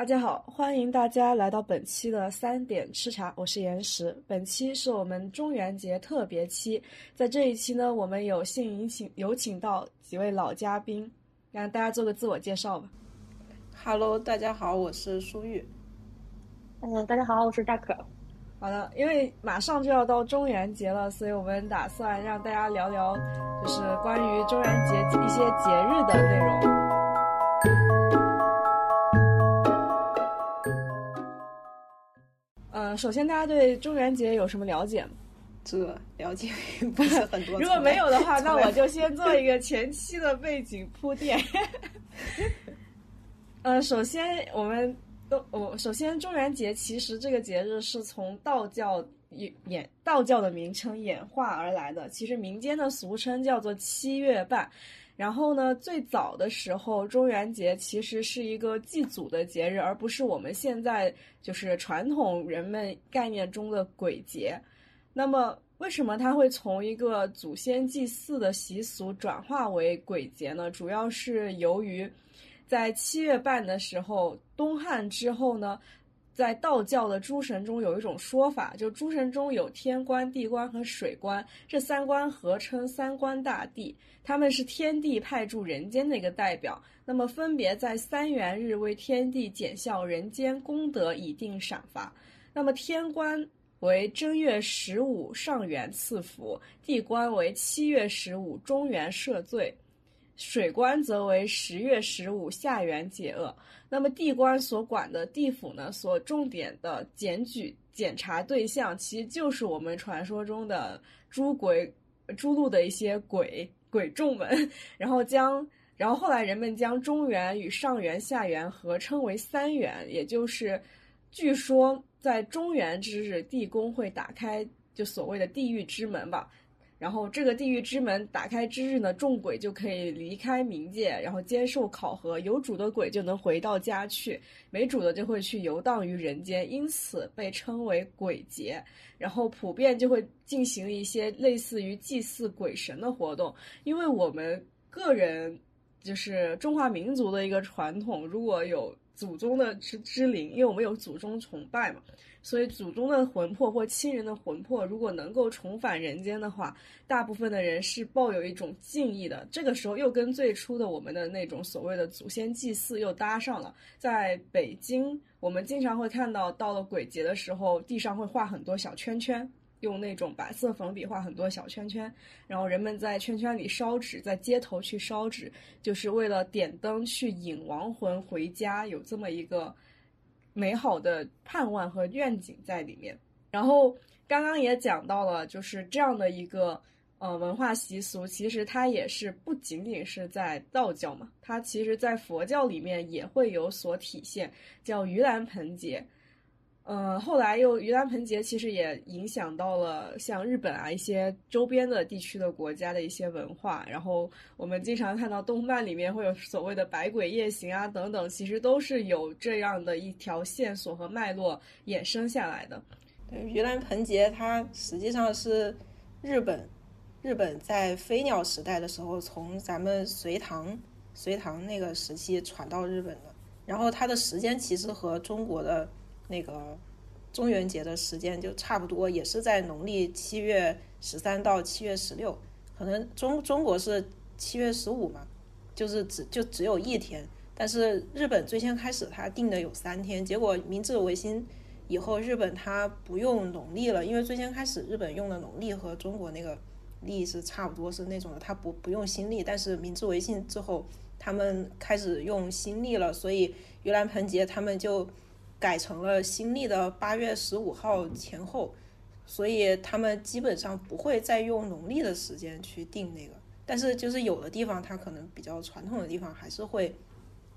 大家好，欢迎大家来到本期的三点吃茶，我是岩石。本期是我们中元节特别期，在这一期呢，我们有幸有请有请到几位老嘉宾，让大家做个自我介绍吧。Hello，大家好，我是舒玉。嗯，大家好，我是大可。好的，因为马上就要到中元节了，所以我们打算让大家聊聊，就是关于中元节一些节日的内容。首先大家对中元节有什么了解吗？这了解不是很多。如果没有的话，那我就先做一个前期的背景铺垫。呃，首先我们都我首先中元节其实这个节日是从道教演道教的名称演化而来的，其实民间的俗称叫做七月半。然后呢，最早的时候，中元节其实是一个祭祖的节日，而不是我们现在就是传统人们概念中的鬼节。那么，为什么它会从一个祖先祭祀的习俗转化为鬼节呢？主要是由于，在七月半的时候，东汉之后呢。在道教的诸神中有一种说法，就诸神中有天官、地官和水官，这三官合称三官大帝，他们是天地派驻人间的一个代表。那么分别在三元日为天地检效人间功德，以定赏罚。那么天官为正月十五上元赐福，地官为七月十五中元赦罪。水官则为十月十五下元解厄，那么地官所管的地府呢，所重点的检举检查对象，其实就是我们传说中的诸鬼、诸路的一些鬼鬼众们，然后将，然后后来人们将中元与上元、下元合称为三元，也就是，据说在中元之日，地宫会打开，就所谓的地狱之门吧。然后这个地狱之门打开之日呢，众鬼就可以离开冥界，然后接受考核，有主的鬼就能回到家去，没主的就会去游荡于人间，因此被称为鬼节。然后普遍就会进行一些类似于祭祀鬼神的活动，因为我们个人就是中华民族的一个传统，如果有祖宗的之之灵，因为我们有祖宗崇拜嘛。所以，祖宗的魂魄或亲人的魂魄，如果能够重返人间的话，大部分的人是抱有一种敬意的。这个时候，又跟最初的我们的那种所谓的祖先祭祀又搭上了。在北京，我们经常会看到，到了鬼节的时候，地上会画很多小圈圈，用那种白色粉笔画很多小圈圈，然后人们在圈圈里烧纸，在街头去烧纸，就是为了点灯去引亡魂回家，有这么一个。美好的盼望和愿景在里面。然后刚刚也讲到了，就是这样的一个呃文化习俗，其实它也是不仅仅是在道教嘛，它其实在佛教里面也会有所体现，叫盂兰盆节。嗯，后来又盂兰盆节其实也影响到了像日本啊一些周边的地区的国家的一些文化。然后我们经常看到动漫里面会有所谓的百鬼夜行啊等等，其实都是有这样的一条线索和脉络衍生下来的。对，盂兰盆节它实际上是日本日本在飞鸟时代的时候从咱们隋唐隋唐那个时期传到日本的，然后它的时间其实和中国的。那个中元节的时间就差不多，也是在农历七月十三到七月十六，可能中中国是七月十五嘛，就是只就只有一天。但是日本最先开始他定的有三天，结果明治维新以后，日本它不用农历了，因为最先开始日本用的农历和中国那个历是差不多是那种的，他不不用新历。但是明治维新之后，他们开始用新历了，所以盂兰盆节他们就。改成了新历的八月十五号前后，所以他们基本上不会再用农历的时间去定那个。但是就是有的地方，它可能比较传统的地方，还是会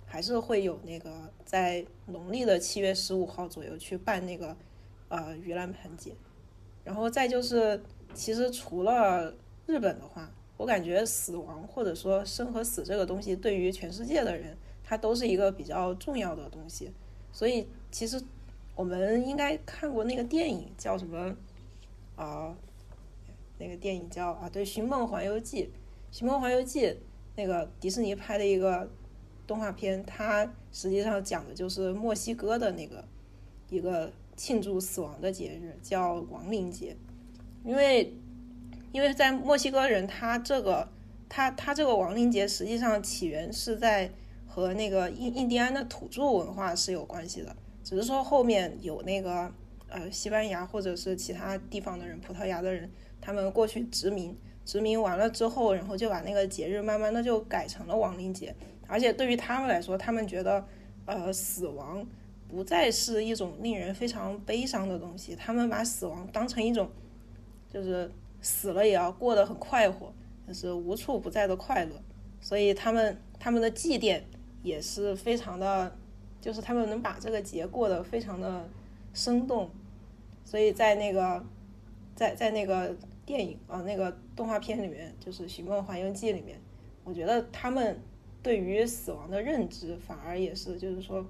还是会有那个在农历的七月十五号左右去办那个呃盂兰盆节。然后再就是，其实除了日本的话，我感觉死亡或者说生和死这个东西，对于全世界的人，它都是一个比较重要的东西，所以。其实我们应该看过那个电影，叫什么啊？那个电影叫啊，对，《寻梦环游记》。《寻梦环游记》那个迪士尼拍的一个动画片，它实际上讲的就是墨西哥的那个一个庆祝死亡的节日，叫亡灵节。因为因为在墨西哥人，他这个他他这个亡灵节实际上起源是在和那个印印第安的土著文化是有关系的，只是说后面有那个呃西班牙或者是其他地方的人，葡萄牙的人，他们过去殖民，殖民完了之后，然后就把那个节日慢慢的就改成了亡灵节，而且对于他们来说，他们觉得呃死亡不再是一种令人非常悲伤的东西，他们把死亡当成一种就是死了也要过得很快活，就是无处不在的快乐，所以他们他们的祭奠。也是非常的，就是他们能把这个节过得非常的生动，所以在那个，在在那个电影啊那个动画片里面，就是《寻梦环游记》里面，我觉得他们对于死亡的认知反而也是，就是说，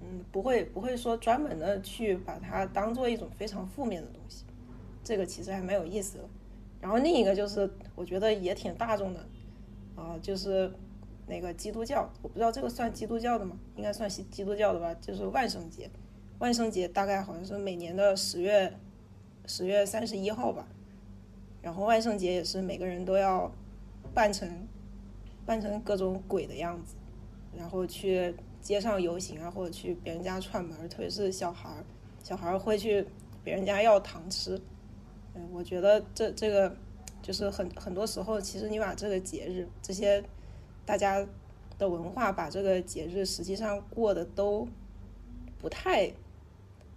嗯，不会不会说专门的去把它当做一种非常负面的东西，这个其实还蛮有意思的。然后另一个就是我觉得也挺大众的，啊，就是。那个基督教，我不知道这个算基督教的吗？应该算基基督教的吧。就是万圣节，万圣节大概好像是每年的十月十月三十一号吧。然后万圣节也是每个人都要扮成扮成各种鬼的样子，然后去街上游行啊，或者去别人家串门，特别是小孩儿，小孩儿会去别人家要糖吃。嗯，我觉得这这个就是很很多时候，其实你把这个节日这些。大家的文化把这个节日实际上过得都不太，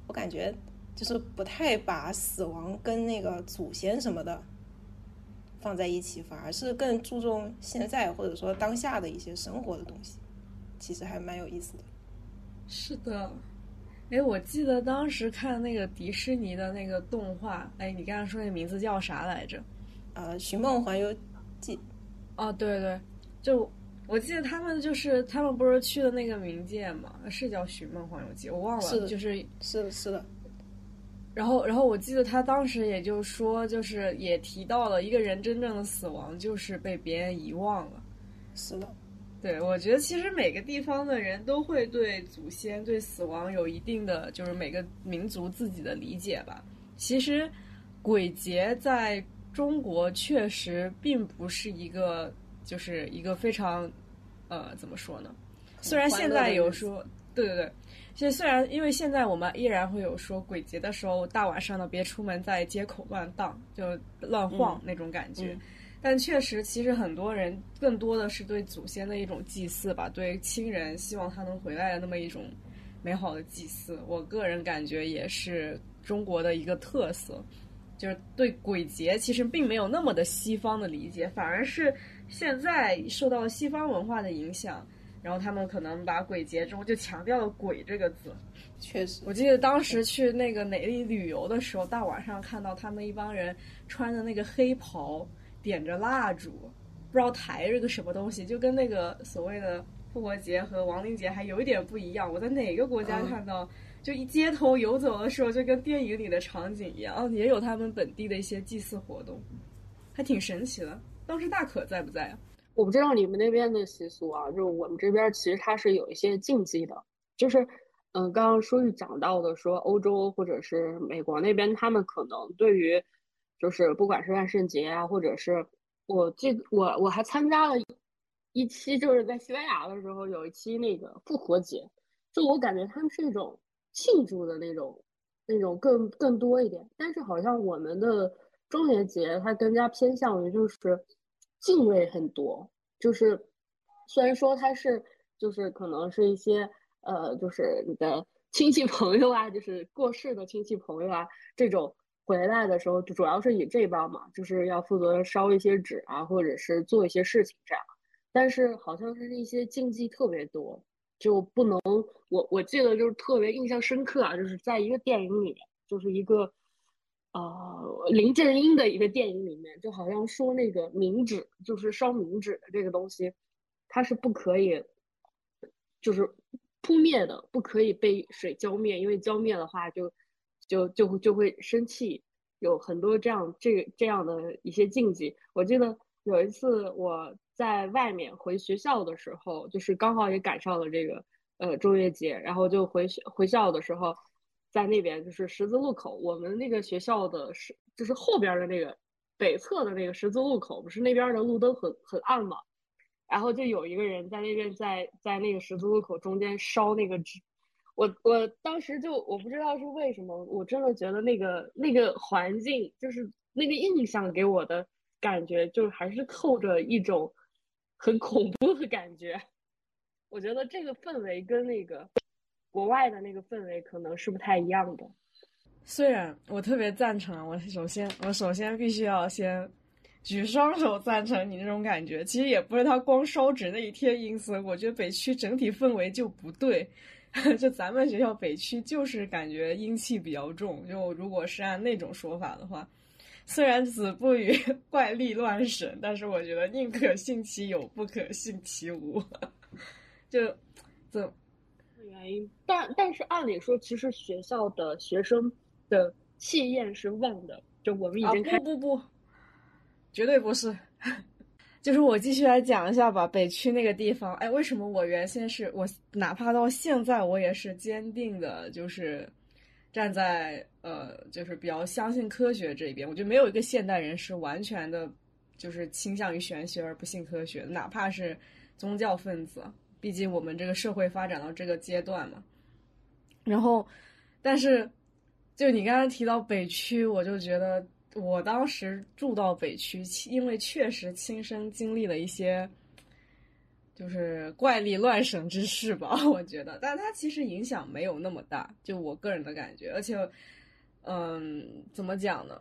我感觉就是不太把死亡跟那个祖先什么的放在一起，反而是更注重现在或者说当下的一些生活的东西，其实还蛮有意思的。是的，哎，我记得当时看那个迪士尼的那个动画，哎，你刚才说那名字叫啥来着？呃，《寻梦环游记》。哦，对对，就。我记得他们就是他们不是去的那个冥界嘛，是叫《寻梦环游记》，我忘了，是就是是的，是的。然后，然后我记得他当时也就说，就是也提到了一个人真正的死亡就是被别人遗忘了。是的，对，我觉得其实每个地方的人都会对祖先、对死亡有一定的，就是每个民族自己的理解吧。其实鬼节在中国确实并不是一个。就是一个非常，呃，怎么说呢？虽然现在有说，对对对，现在虽然因为现在我们依然会有说鬼节的时候大晚上的别出门，在街口乱荡，就乱晃那种感觉，但确实，其实很多人更多的是对祖先的一种祭祀吧，对亲人希望他能回来的那么一种美好的祭祀。我个人感觉也是中国的一个特色，就是对鬼节其实并没有那么的西方的理解，反而是。现在受到了西方文化的影响，然后他们可能把鬼节中就强调了“鬼”这个字。确实，我记得当时去那个哪里旅游的时候，大晚上看到他们一帮人穿的那个黑袍，点着蜡烛，不知道抬着个什么东西，就跟那个所谓的复活节和亡灵节还有一点不一样。我在哪个国家看到，就一街头游走的时候，就跟电影里的场景一样，也有他们本地的一些祭祀活动，还挺神奇的。当时大可在不在啊？我不知道你们那边的习俗啊，就我们这边其实它是有一些禁忌的，就是，嗯，刚刚书玉讲到的，说欧洲或者是美国那边，他们可能对于，就是不管是万圣节啊，或者是我记我我还参加了一期，就是在西班牙的时候有一期那个复活节，就我感觉他们是一种庆祝的那种那种更更多一点，但是好像我们的中元节它更加偏向于就是。敬畏很多，就是虽然说他是，就是可能是一些呃，就是你的 亲戚朋友啊，就是过世的亲戚朋友啊，这种回来的时候，就主要是以这帮嘛，就是要负责烧一些纸啊，或者是做一些事情这样。但是好像是一些禁忌特别多，就不能我我记得就是特别印象深刻啊，就是在一个电影里面，就是一个。呃，林正英的一个电影里面，就好像说那个冥纸，就是烧冥纸的这个东西，它是不可以，就是扑灭的，不可以被水浇灭，因为浇灭的话就就就就会生气，有很多这样这这样的一些禁忌。我记得有一次我在外面回学校的时候，就是刚好也赶上了这个呃中元节，然后就回学回校的时候，在那边就是十字路口，我们那个学校的是就是后边的那个北侧的那个十字路口，不是那边的路灯很很暗嘛，然后就有一个人在那边在在那个十字路口中间烧那个纸。我我当时就我不知道是为什么，我真的觉得那个那个环境就是那个印象给我的感觉，就还是透着一种很恐怖的感觉。我觉得这个氛围跟那个国外的那个氛围可能是不太一样的。虽然我特别赞成，我首先我首先必须要先举双手赞成你那种感觉。其实也不是他光烧纸那一天阴森，我觉得北区整体氛围就不对。就咱们学校北区就是感觉阴气比较重，就如果是按那种说法的话，虽然子不语怪力乱神，但是我觉得宁可信其有，不可信其无。就怎原因？但但是按理说，其实学校的学生的气焰是旺的，就我们已经不不不，绝对不是。就是我继续来讲一下吧，北区那个地方，哎，为什么我原先是我，哪怕到现在我也是坚定的，就是站在呃，就是比较相信科学这一边。我觉得没有一个现代人是完全的，就是倾向于玄学而不信科学，哪怕是宗教分子。毕竟我们这个社会发展到这个阶段嘛。然后，但是就你刚才提到北区，我就觉得。我当时住到北区，因为确实亲身经历了一些，就是怪力乱神之事吧。我觉得，但它其实影响没有那么大，就我个人的感觉。而且，嗯，怎么讲呢？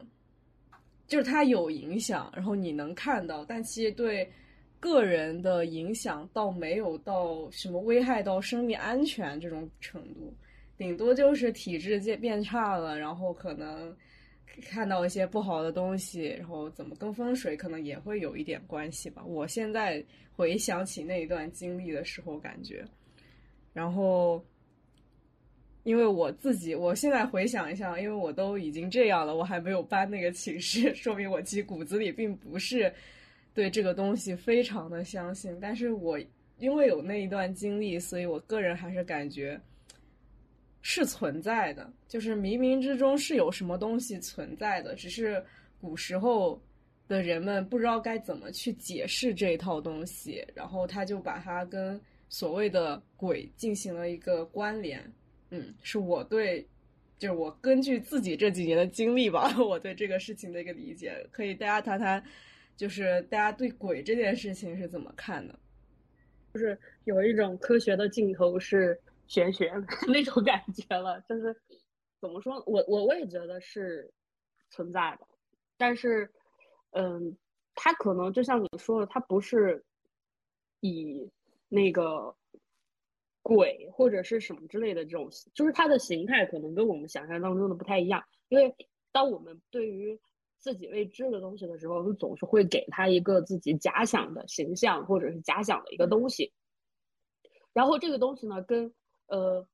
就是它有影响，然后你能看到，但其实对个人的影响倒没有到什么危害到生命安全这种程度，顶多就是体质变变差了，然后可能。看到一些不好的东西，然后怎么跟风水可能也会有一点关系吧。我现在回想起那一段经历的时候，感觉，然后，因为我自己，我现在回想一下，因为我都已经这样了，我还没有搬那个寝室，说明我其实骨子里并不是对这个东西非常的相信。但是我因为有那一段经历，所以我个人还是感觉。是存在的，就是冥冥之中是有什么东西存在的，只是古时候的人们不知道该怎么去解释这一套东西，然后他就把它跟所谓的鬼进行了一个关联。嗯，是我对，就是我根据自己这几年的经历吧，我对这个事情的一个理解，可以大家谈谈，就是大家对鬼这件事情是怎么看的？就是有一种科学的镜头是。玄学 那种感觉了，就是怎么说？我我我也觉得是存在的，但是，嗯，它可能就像你说的，它不是以那个鬼或者是什么之类的这种，就是它的形态可能跟我们想象当中的不太一样。因为当我们对于自己未知的东西的时候，我们总是会给他一个自己假想的形象，或者是假想的一个东西，然后这个东西呢，跟呃，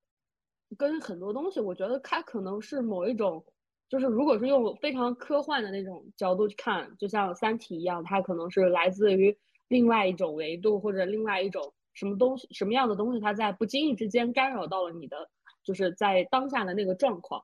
跟很多东西，我觉得它可能是某一种，就是如果是用非常科幻的那种角度去看，就像《三体》一样，它可能是来自于另外一种维度或者另外一种什么东西、什么样的东西，它在不经意之间干扰到了你的，就是在当下的那个状况。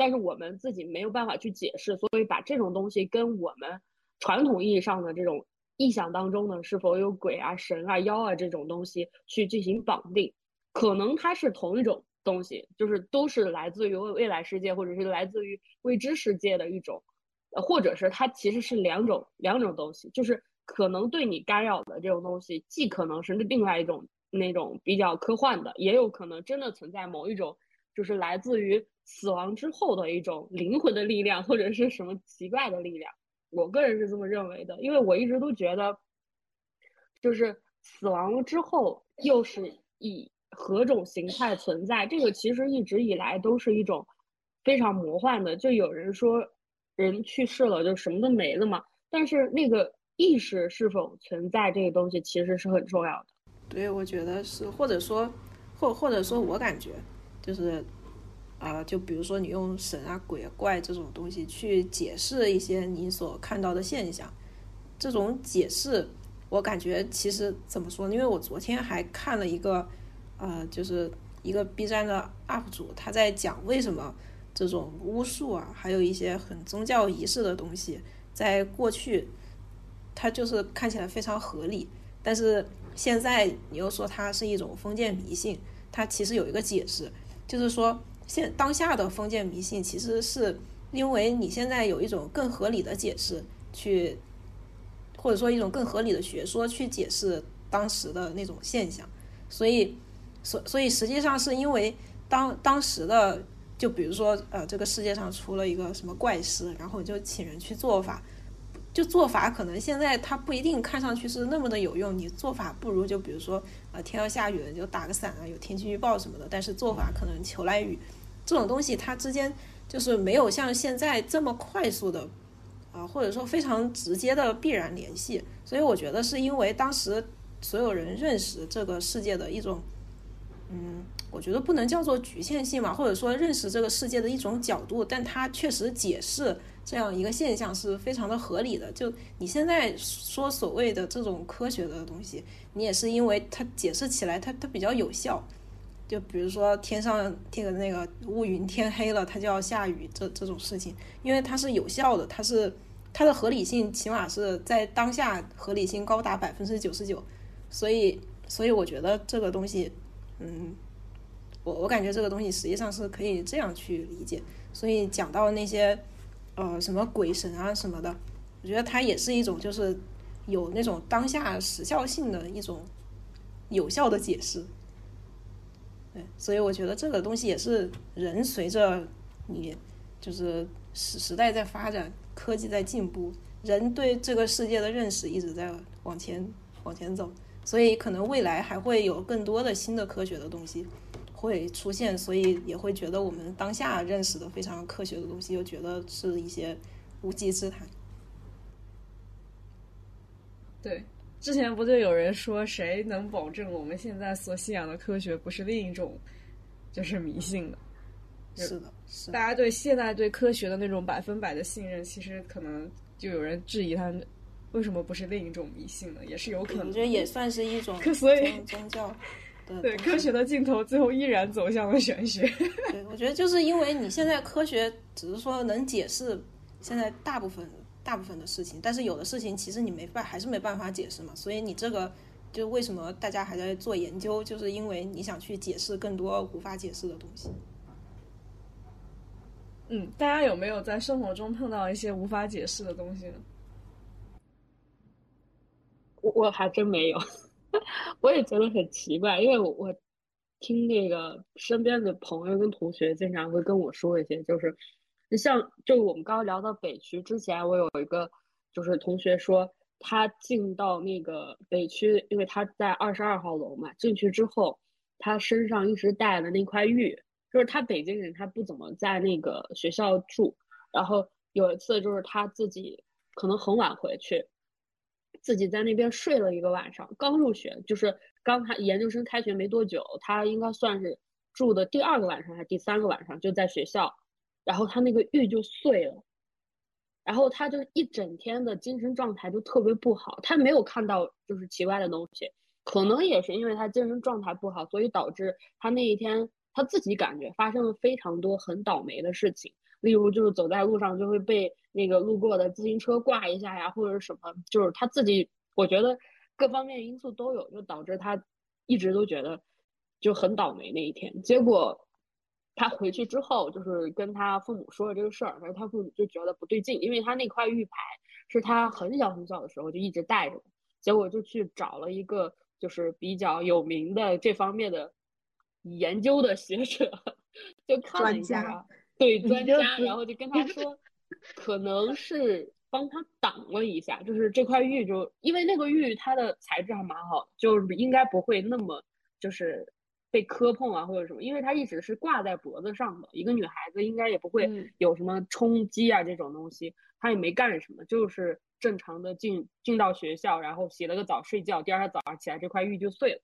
但是我们自己没有办法去解释，所以把这种东西跟我们传统意义上的这种意象当中呢，是否有鬼啊、神啊、妖啊这种东西去进行绑定。可能它是同一种东西，就是都是来自于未未来世界，或者是来自于未知世界的一种，呃，或者是它其实是两种两种东西，就是可能对你干扰的这种东西，既可能是另外一种那种比较科幻的，也有可能真的存在某一种，就是来自于死亡之后的一种灵魂的力量，或者是什么奇怪的力量。我个人是这么认为的，因为我一直都觉得，就是死亡了之后又是以。何种形态存在？这个其实一直以来都是一种非常魔幻的。就有人说，人去世了就什么都没了嘛。但是那个意识是否存在，这个东西其实是很重要的。对，我觉得是，或者说，或或者说我感觉，就是啊，就比如说你用神啊、鬼啊、怪这种东西去解释一些你所看到的现象，这种解释我感觉其实怎么说呢？因为我昨天还看了一个，呃，就是一个 B 站的 UP 主，他在讲为什么这种巫术啊，还有一些很宗教仪式的东西，在过去，它就是看起来非常合理，但是现在你又说它是一种封建迷信，它其实有一个解释，就是说现当下的封建迷信其实是。因为你现在有一种更合理的解释去，或者说一种更合理的学说去解释当时的那种现象，所以，所所以实际上是因为当当时的，就比如说呃这个世界上出了一个什么怪事，然后就请人去做法，就做法可能现在它不一定看上去是那么的有用，你做法不如就比如说呃天要下雨了就打个伞啊，有天气预报什么的，但是做法可能求来雨，这种东西它之间。就是没有像现在这么快速的，啊，或者说非常直接的必然联系，所以我觉得是因为当时所有人认识这个世界的一种，嗯，我觉得不能叫做局限性嘛，或者说认识这个世界的一种角度，但它确实解释这样一个现象是非常的合理的。就你现在说所谓的这种科学的东西，你也是因为它解释起来它它比较有效。就比如说天上这个那个乌云，天黑了，它就要下雨，这这种事情，因为它是有效的，它是它的合理性起码是在当下合理性高达百分之九十九，所以所以我觉得这个东西，嗯，我我感觉这个东西实际上是可以这样去理解，所以讲到那些呃什么鬼神啊什么的，我觉得它也是一种就是有那种当下时效性的一种有效的解释。对，所以我觉得这个东西也是人随着你就是时时代在发展，科技在进步，人对这个世界的认识一直在往前往前走，所以可能未来还会有更多的新的科学的东西会出现，所以也会觉得我们当下认识的非常科学的东西，又觉得是一些无稽之谈。对。之前不就有人说，谁能保证我们现在所信仰的科学不是另一种，就是迷信的？是的，是。大家对现在对科学的那种百分百的信任，其实可能就有人质疑他为什么不是另一种迷信呢？也是有可能。我觉得也算是一种，所以宗教。对科学的尽头，最后依然走向了玄学。对，我觉得就是因为你现在科学只是说能解释现在大部分。大部分的事情，但是有的事情其实你没办，还是没办法解释嘛。所以你这个就为什么大家还在做研究，就是因为你想去解释更多无法解释的东西。嗯，大家有没有在生活中碰到一些无法解释的东西呢？我我还真没有，我也觉得很奇怪，因为我我听那个身边的朋友跟同学经常会跟我说一些，就是。你像，就我们刚刚聊到北区之前，我有一个就是同学说，他进到那个北区，因为他在二十二号楼嘛，进去之后，他身上一直带的那块玉，就是他北京人，他不怎么在那个学校住，然后有一次就是他自己可能很晚回去，自己在那边睡了一个晚上，刚入学，就是刚他研究生开学没多久，他应该算是住的第二个晚上还是第三个晚上，就在学校。然后他那个玉就碎了，然后他就一整天的精神状态就特别不好。他没有看到就是奇怪的东西，可能也是因为他精神状态不好，所以导致他那一天他自己感觉发生了非常多很倒霉的事情。例如就是走在路上就会被那个路过的自行车挂一下呀，或者什么，就是他自己我觉得各方面因素都有，就导致他一直都觉得就很倒霉那一天。结果。他回去之后，就是跟他父母说了这个事儿，然后他父母就觉得不对劲，因为他那块玉牌是他很小很小的时候就一直带着，结果就去找了一个就是比较有名的这方面的研究的学者，就看了一下，对专家，然后就跟他说，可能是帮他挡了一下，就是这块玉就因为那个玉它的材质还蛮好，就是应该不会那么就是。被磕碰啊，或者什么，因为它一直是挂在脖子上的，一个女孩子应该也不会有什么冲击啊这种东西，她也没干什么，就是正常的进进到学校，然后洗了个澡睡觉，第二天早上起来这块玉就碎了，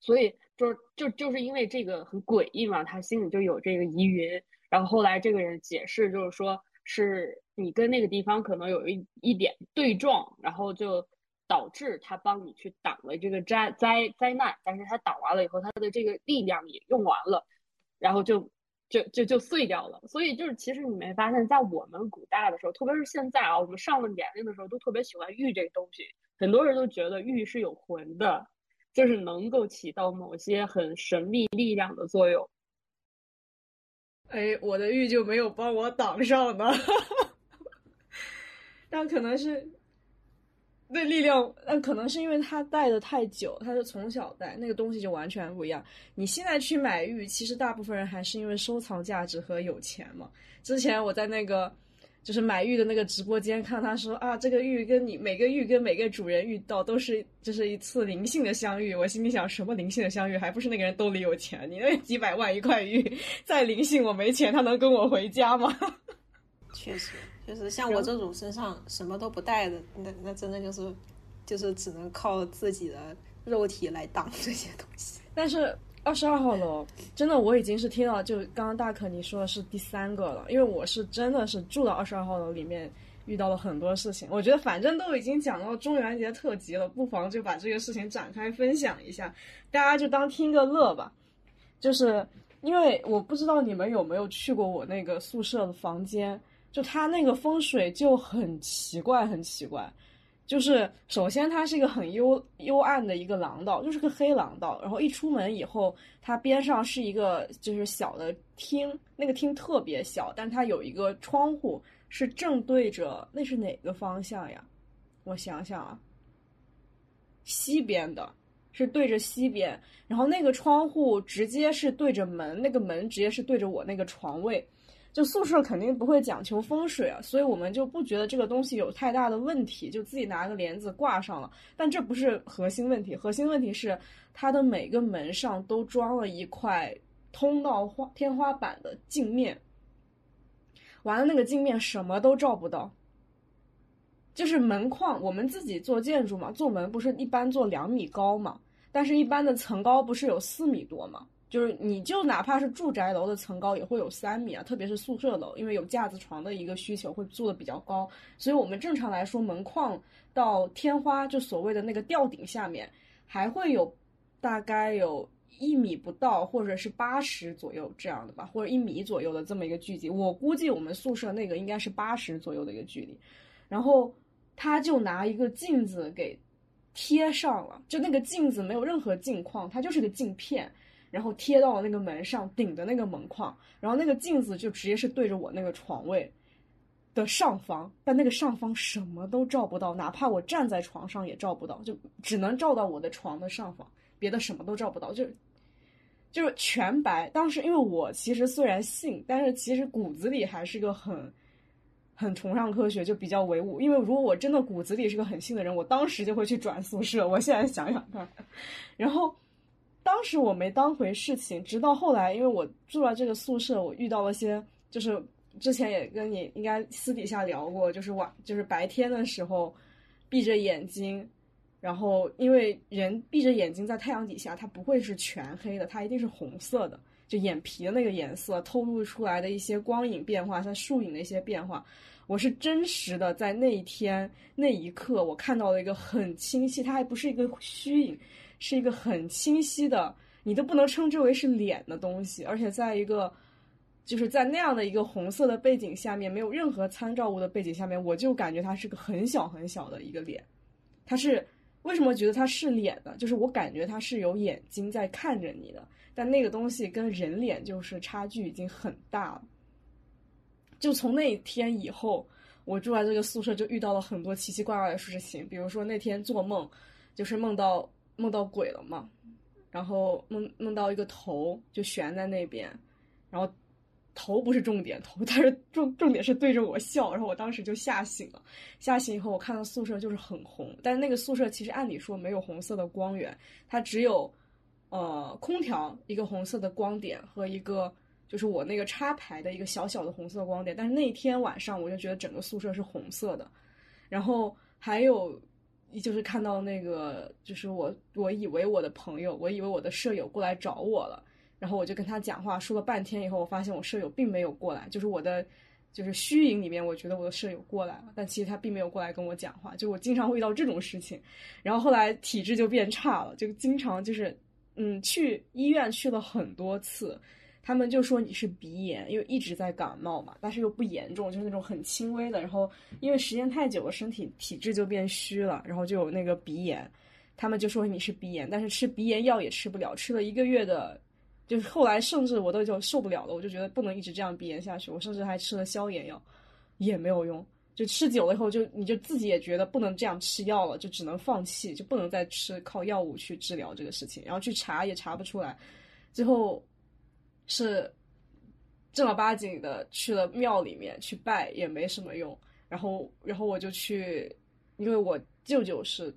所以就就就是因为这个很诡异嘛，他心里就有这个疑云，然后后来这个人解释就是说是你跟那个地方可能有一一点对撞，然后就导致他帮你去挡了这个灾灾灾难，但是他挡完了以后，他的这个力量也用完了，然后就就就就碎掉了。所以就是其实你没发现，在我们古代的时候，特别是现在啊，我们上了年龄的时候，都特别喜欢玉这个东西，很多人都觉得玉是有魂的，就是能够起到某些很神秘力量的作用。哎，我的玉就没有帮我挡上呢，但可能是那力量，那可能是因为他戴的太久，他是从小戴，那个东西就完全不一样。你现在去买玉，其实大部分人还是因为收藏价值和有钱嘛。之前我在那个。就是买玉的那个直播间，看他说啊，这个玉跟你每个玉跟每个主人遇到都是就是一次灵性的相遇。我心里想，什么灵性的相遇？还不是那个人兜里有钱？你那几百万一块玉 再灵性，我没钱，他能跟我回家吗？确实，就是像我这种身上什么都不带的，那那真的就是就是只能靠自己的肉体来挡这些东西。但是。二十二号楼，真的我已经是听到，就刚刚大可你说的是第三个了，因为我是真的是住到二十二号楼里面，遇到了很多事情。我觉得反正都已经讲到中元节特辑了，不妨就把这个事情展开分享一下，大家就当听个乐吧。就是因为我不知道你们有没有去过我那个宿舍的房间，就它那个风水就很奇怪，很奇怪。就是首先它是一个很幽幽暗的一个廊道，就是个黑廊道。然后一出门以后，它边上是一个就是小的厅，那个厅特别小，但它有一个窗户是正对着，那是哪个方向呀？我想想啊，西边的，是对着西边。然后那个窗户直接是对着门，那个门直接是对着我那个床位。就宿舍肯定不会讲求风水啊，所以我们就不觉得这个东西有太大的问题，就自己拿个帘子挂上了。但这不是核心问题，核心问题是它的每个门上都装了一块通到花天花板的镜面，完了那个镜面什么都照不到，就是门框。我们自己做建筑嘛，做门不是一般做两米高嘛，但是一般的层高不是有四米多嘛。就是你就哪怕是住宅楼的层高也会有三米啊，特别是宿舍楼，因为有架子床的一个需求，会做的比较高。所以我们正常来说，门框到天花，就所谓的那个吊顶下面，还会有大概有一米不到，或者是八十左右这样的吧，或者一米左右的这么一个距离。我估计我们宿舍那个应该是八十左右的一个距离。然后他就拿一个镜子给贴上了，就那个镜子没有任何镜框，它就是个镜片。然后贴到了那个门上顶的那个门框，然后那个镜子就直接是对着我那个床位的上方，但那个上方什么都照不到，哪怕我站在床上也照不到，就只能照到我的床的上方，别的什么都照不到，就就是全白。当时因为我其实虽然信，但是其实骨子里还是个很很崇尚科学，就比较唯物。因为如果我真的骨子里是个很信的人，我当时就会去转宿舍。我现在想想看，然后。当时我没当回事情，直到后来，因为我住了这个宿舍，我遇到了些，就是之前也跟你应该私底下聊过，就是晚，就是白天的时候，闭着眼睛，然后因为人闭着眼睛在太阳底下，它不会是全黑的，它一定是红色的，就眼皮的那个颜色透露出来的一些光影变化，像树影的一些变化，我是真实的在那一天那一刻，我看到了一个很清晰，它还不是一个虚影。是一个很清晰的，你都不能称之为是脸的东西，而且在一个，就是在那样的一个红色的背景下面，没有任何参照物的背景下面，我就感觉它是个很小很小的一个脸。它是为什么觉得它是脸呢？就是我感觉它是有眼睛在看着你的，但那个东西跟人脸就是差距已经很大了。就从那一天以后，我住在这个宿舍就遇到了很多奇奇怪怪的事情，比如说那天做梦，就是梦到。梦到鬼了嘛，然后梦梦到一个头就悬在那边，然后头不是重点，头但是重重点是对着我笑，然后我当时就吓醒了。吓醒以后，我看到宿舍就是很红，但是那个宿舍其实按理说没有红色的光源，它只有呃空调一个红色的光点和一个就是我那个插排的一个小小的红色光点。但是那天晚上我就觉得整个宿舍是红色的，然后还有。就是看到那个，就是我，我以为我的朋友，我以为我的舍友过来找我了，然后我就跟他讲话，说了半天以后，我发现我舍友并没有过来，就是我的就是虚影里面，我觉得我的舍友过来了，但其实他并没有过来跟我讲话。就我经常会遇到这种事情，然后后来体质就变差了，就经常就是嗯去医院去了很多次，他们就说你是鼻炎，因为一直在感冒嘛，但是又不严重，就是那种很轻微的。然后因为时间太久了，身体体质就变虚了，然后就有那个鼻炎，他们就说你是鼻炎，但是吃鼻炎药也吃不了，吃了一个月的。就是后来，甚至我都就受不了了，我就觉得不能一直这样鼻炎下去。我甚至还吃了消炎药，也没有用。就吃久了以后，就你就自己也觉得不能这样吃药了，就只能放弃，就不能再吃靠药物去治疗这个事情。然后去查也查不出来，最后是正儿八经的去了庙里面去拜，也没什么用。然后，然后我就去，因为我舅舅是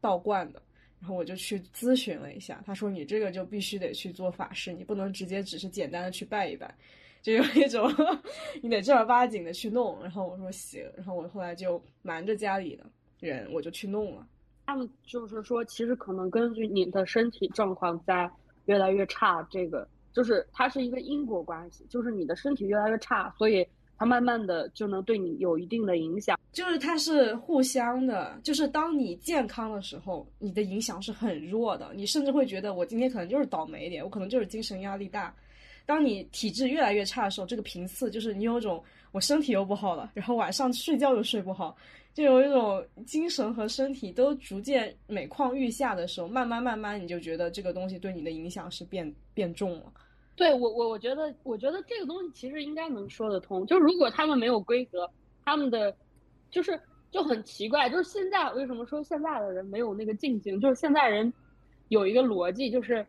道观的。然后我就去咨询了一下，他说你这个就必须得去做法事，你不能直接只是简单的去拜一拜，就有一种 你得正儿八经的去弄。然后我说行，然后我后来就瞒着家里的人，我就去弄了。他们就是说，其实可能根据你的身体状况在越来越差，这个就是它是一个因果关系，就是你的身体越来越差，所以。它慢慢的就能对你有一定的影响，就是它是互相的，就是当你健康的时候，你的影响是很弱的，你甚至会觉得我今天可能就是倒霉一点，我可能就是精神压力大。当你体质越来越差的时候，这个频次就是你有种我身体又不好了，然后晚上睡觉又睡不好，就有一种精神和身体都逐渐每况愈下的时候，慢慢慢慢你就觉得这个东西对你的影响是变变重了。对我我我觉得我觉得这个东西其实应该能说得通。就如果他们没有规则，他们的就是就很奇怪。就是现在为什么说现在的人没有那个静静？就是现在人有一个逻辑，就是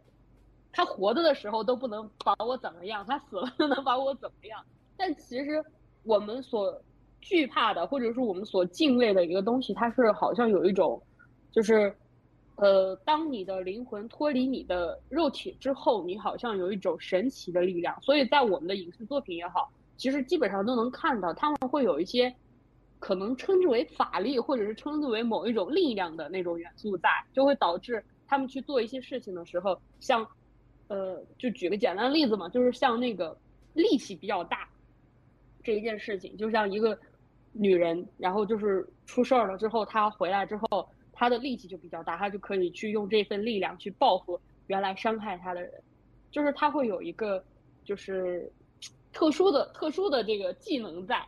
他活着的时候都不能把我怎么样，他死了能把我怎么样。但其实我们所惧怕的，或者是我们所敬畏的一个东西，它是好像有一种就是。呃，当你的灵魂脱离你的肉体之后，你好像有一种神奇的力量。所以在我们的影视作品也好，其实基本上都能看到，他们会有一些可能称之为法力，或者是称之为某一种力量的那种元素在，就会导致他们去做一些事情的时候，像，呃，就举个简单的例子嘛，就是像那个力气比较大这一件事情，就像一个女人，然后就是出事儿了之后，她回来之后。他的力气就比较大，他就可以去用这份力量去报复原来伤害他的人，就是他会有一个就是特殊的特殊的这个技能在，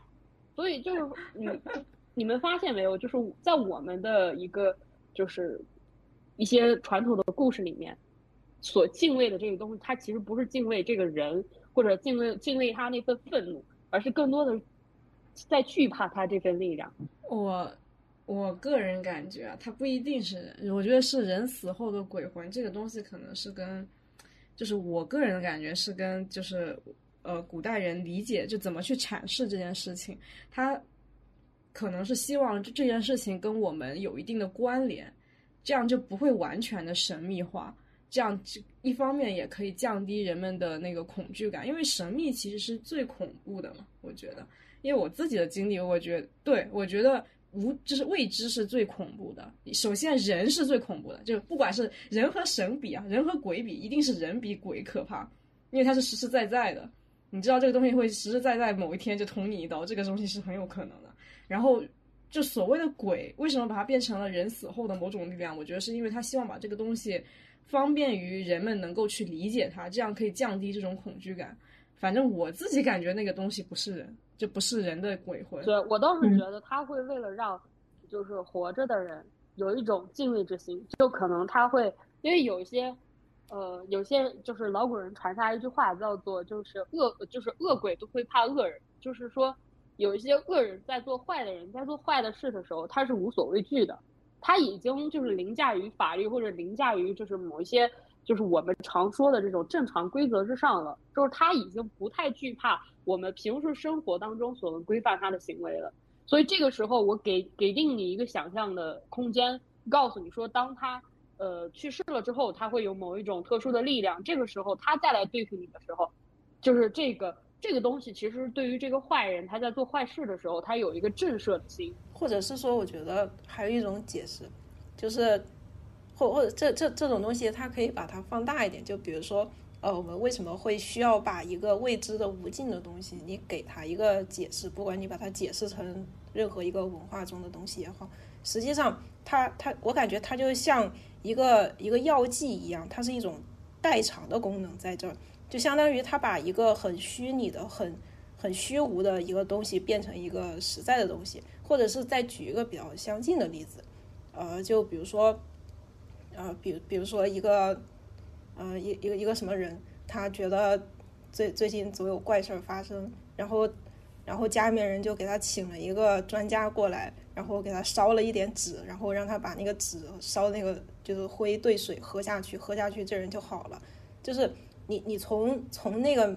所以就是你 你们发现没有，就是在我们的一个就是一些传统的故事里面，所敬畏的这个东西，它其实不是敬畏这个人或者敬畏敬畏他那份愤怒，而是更多的在惧怕他这份力量。我。我个人感觉啊，它不一定是人，我觉得是人死后的鬼魂这个东西，可能是跟，就是我个人的感觉是跟，就是呃，古代人理解就怎么去阐释这件事情，他可能是希望这这件事情跟我们有一定的关联，这样就不会完全的神秘化，这样一方面也可以降低人们的那个恐惧感，因为神秘其实是最恐怖的嘛，我觉得，因为我自己的经历，我觉，对我觉得。无就是未知是最恐怖的。首先，人是最恐怖的，就不管是人和神比啊，人和鬼比，一定是人比鬼可怕，因为它是实实在在的。你知道这个东西会实实在在某一天就捅你一刀，这个东西是很有可能的。然后，就所谓的鬼，为什么把它变成了人死后的某种力量？我觉得是因为他希望把这个东西方便于人们能够去理解它，这样可以降低这种恐惧感。反正我自己感觉那个东西不是人。就不是人的鬼魂。对我倒是觉得他会为了让，就是活着的人有一种敬畏之心，就可能他会因为有一些，呃，有些就是老古人传下一句话叫做就是恶就是恶鬼都会怕恶人，就是说有一些恶人在做坏的人在做坏的事的时候他是无所畏惧的，他已经就是凌驾于法律或者凌驾于就是某一些。就是我们常说的这种正常规则之上了，就是他已经不太惧怕我们平时生活当中所能规范他的行为了。所以这个时候，我给给定你一个想象的空间，告诉你说，当他呃去世了之后，他会有某一种特殊的力量。这个时候，他再来对付你的时候，就是这个这个东西，其实对于这个坏人，他在做坏事的时候，他有一个震慑的心，或者是说，我觉得还有一种解释，就是。或或者这这这种东西，它可以把它放大一点，就比如说，呃，我们为什么会需要把一个未知的无尽的东西，你给它一个解释，不管你把它解释成任何一个文化中的东西也好，实际上它它，我感觉它就像一个一个药剂一样，它是一种代偿的功能在这儿，就相当于它把一个很虚拟的、很很虚无的一个东西变成一个实在的东西，或者是再举一个比较相近的例子，呃，就比如说，呃，比比如说一个。呃，一一个一个什么人，他觉得最最近总有怪事儿发生，然后，然后家里面人就给他请了一个专家过来，然后给他烧了一点纸，然后让他把那个纸烧那个就是灰兑水喝下去，喝下去这人就好了。就是你你从从那个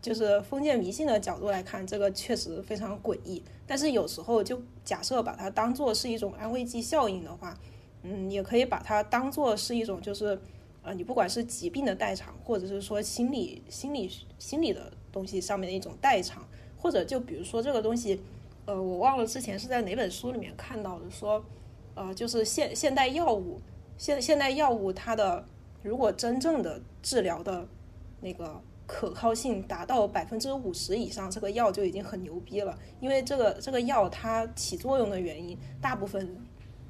就是封建迷信的角度来看，这个确实非常诡异。但是有时候就假设把它当做是一种安慰剂效应的话，嗯，也可以把它当做是一种就是。呃，你不管是疾病的代偿，或者是说心理、心理、心理的东西上面的一种代偿，或者就比如说这个东西，呃，我忘了之前是在哪本书里面看到的，说，呃，就是现现代药物，现现代药物它的如果真正的治疗的那个可靠性达到百分之五十以上，这个药就已经很牛逼了，因为这个这个药它起作用的原因，大部分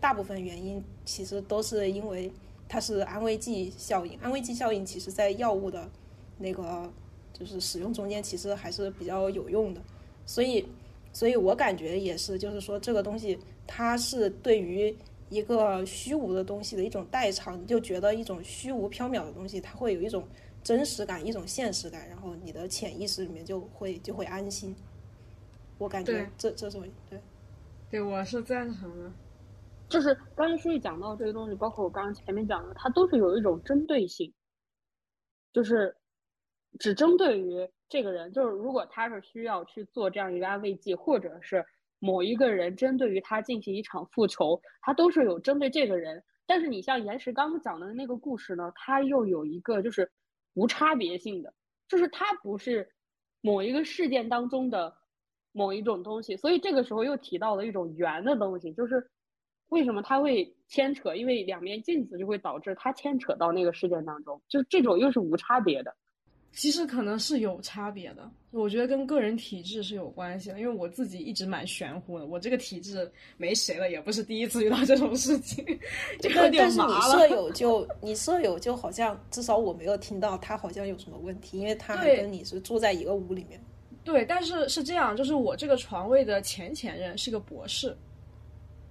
大部分原因其实都是因为。它是安慰剂效应，安慰剂效应其实在药物的那个就是使用中间其实还是比较有用的，所以，所以我感觉也是，就是说这个东西它是对于一个虚无的东西的一种代偿，你就觉得一种虚无缥缈的东西，它会有一种真实感，一种现实感，然后你的潜意识里面就会就会安心。我感觉这这种对，对我是赞成的。就是刚才书记讲到这个东西，包括我刚刚前面讲的，它都是有一种针对性，就是只针对于这个人。就是如果他是需要去做这样一个安慰剂，或者是某一个人针对于他进行一场复仇，他都是有针对这个人。但是你像岩石刚刚讲的那个故事呢，它又有一个就是无差别性的，就是它不是某一个事件当中的某一种东西，所以这个时候又提到了一种圆的东西，就是。为什么他会牵扯？因为两面镜子就会导致他牵扯到那个事件当中，就这种又是无差别的。其实可能是有差别的，我觉得跟个人体质是有关系的。因为我自己一直蛮玄乎的，我这个体质没谁了，也不是第一次遇到这种事情，就有点麻了。但是你舍友就你舍友就好像至少我没有听到他好像有什么问题，因为他还跟你是住在一个屋里面。对，但是是这样，就是我这个床位的前前任是个博士。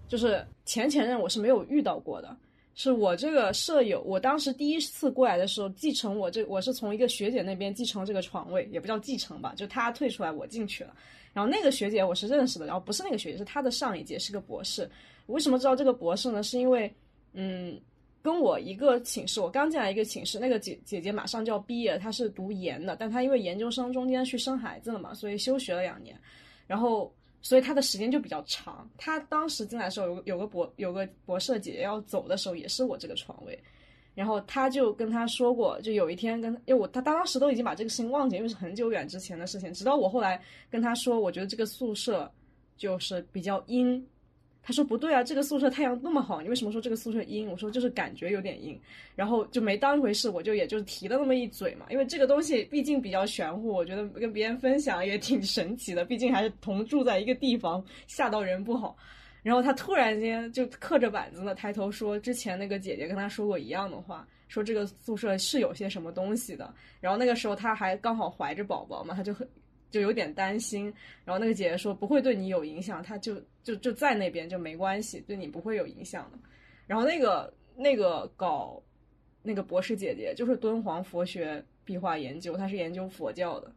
就是前前任我是没有遇到过的，是我这个舍友，我当时第一次过来的时候继承我这，我是从一个学姐那边继承这个床位，也不叫继承吧，就她退出来我进去了。然后那个学姐我是认识的，然后不是那个学姐，是她的上一届是个博士。我为什么知道这个博士呢？是因为，嗯，跟我一个寝室，我刚进来一个寝室，那个姐姐姐马上就要毕业，她是读研的，但她因为研究生中间去生孩子了嘛，所以休学了两年，然后。所以他的时间就比较长。他当时进来的时候，有有个博有个博士姐姐要走的时候，也是我这个床位。然后他就跟他说过，就有一天跟，因为我他当时都已经把这个事情忘记，因为是很久远之前的事情。直到我后来跟他说，我觉得这个宿舍就是比较阴。他说不对啊，这个宿舍太阳那么好，你为什么说这个宿舍阴？我说就是感觉有点阴，然后就没当回事，我就也就提了那么一嘴嘛。因为这个东西毕竟比较玄乎，我觉得跟别人分享也挺神奇的，毕竟还是同住在一个地方，吓到人不好。然后他突然间就刻着板子呢，抬头说之前那个姐姐跟他说过一样的话，说这个宿舍是有些什么东西的。然后那个时候他还刚好怀着宝宝嘛，他就很。就有点担心，然后那个姐姐说不会对你有影响，她就就就在那边就没关系，对你不会有影响的。然后那个那个搞那个博士姐姐就是敦煌佛学壁画研究，她是研究佛教的。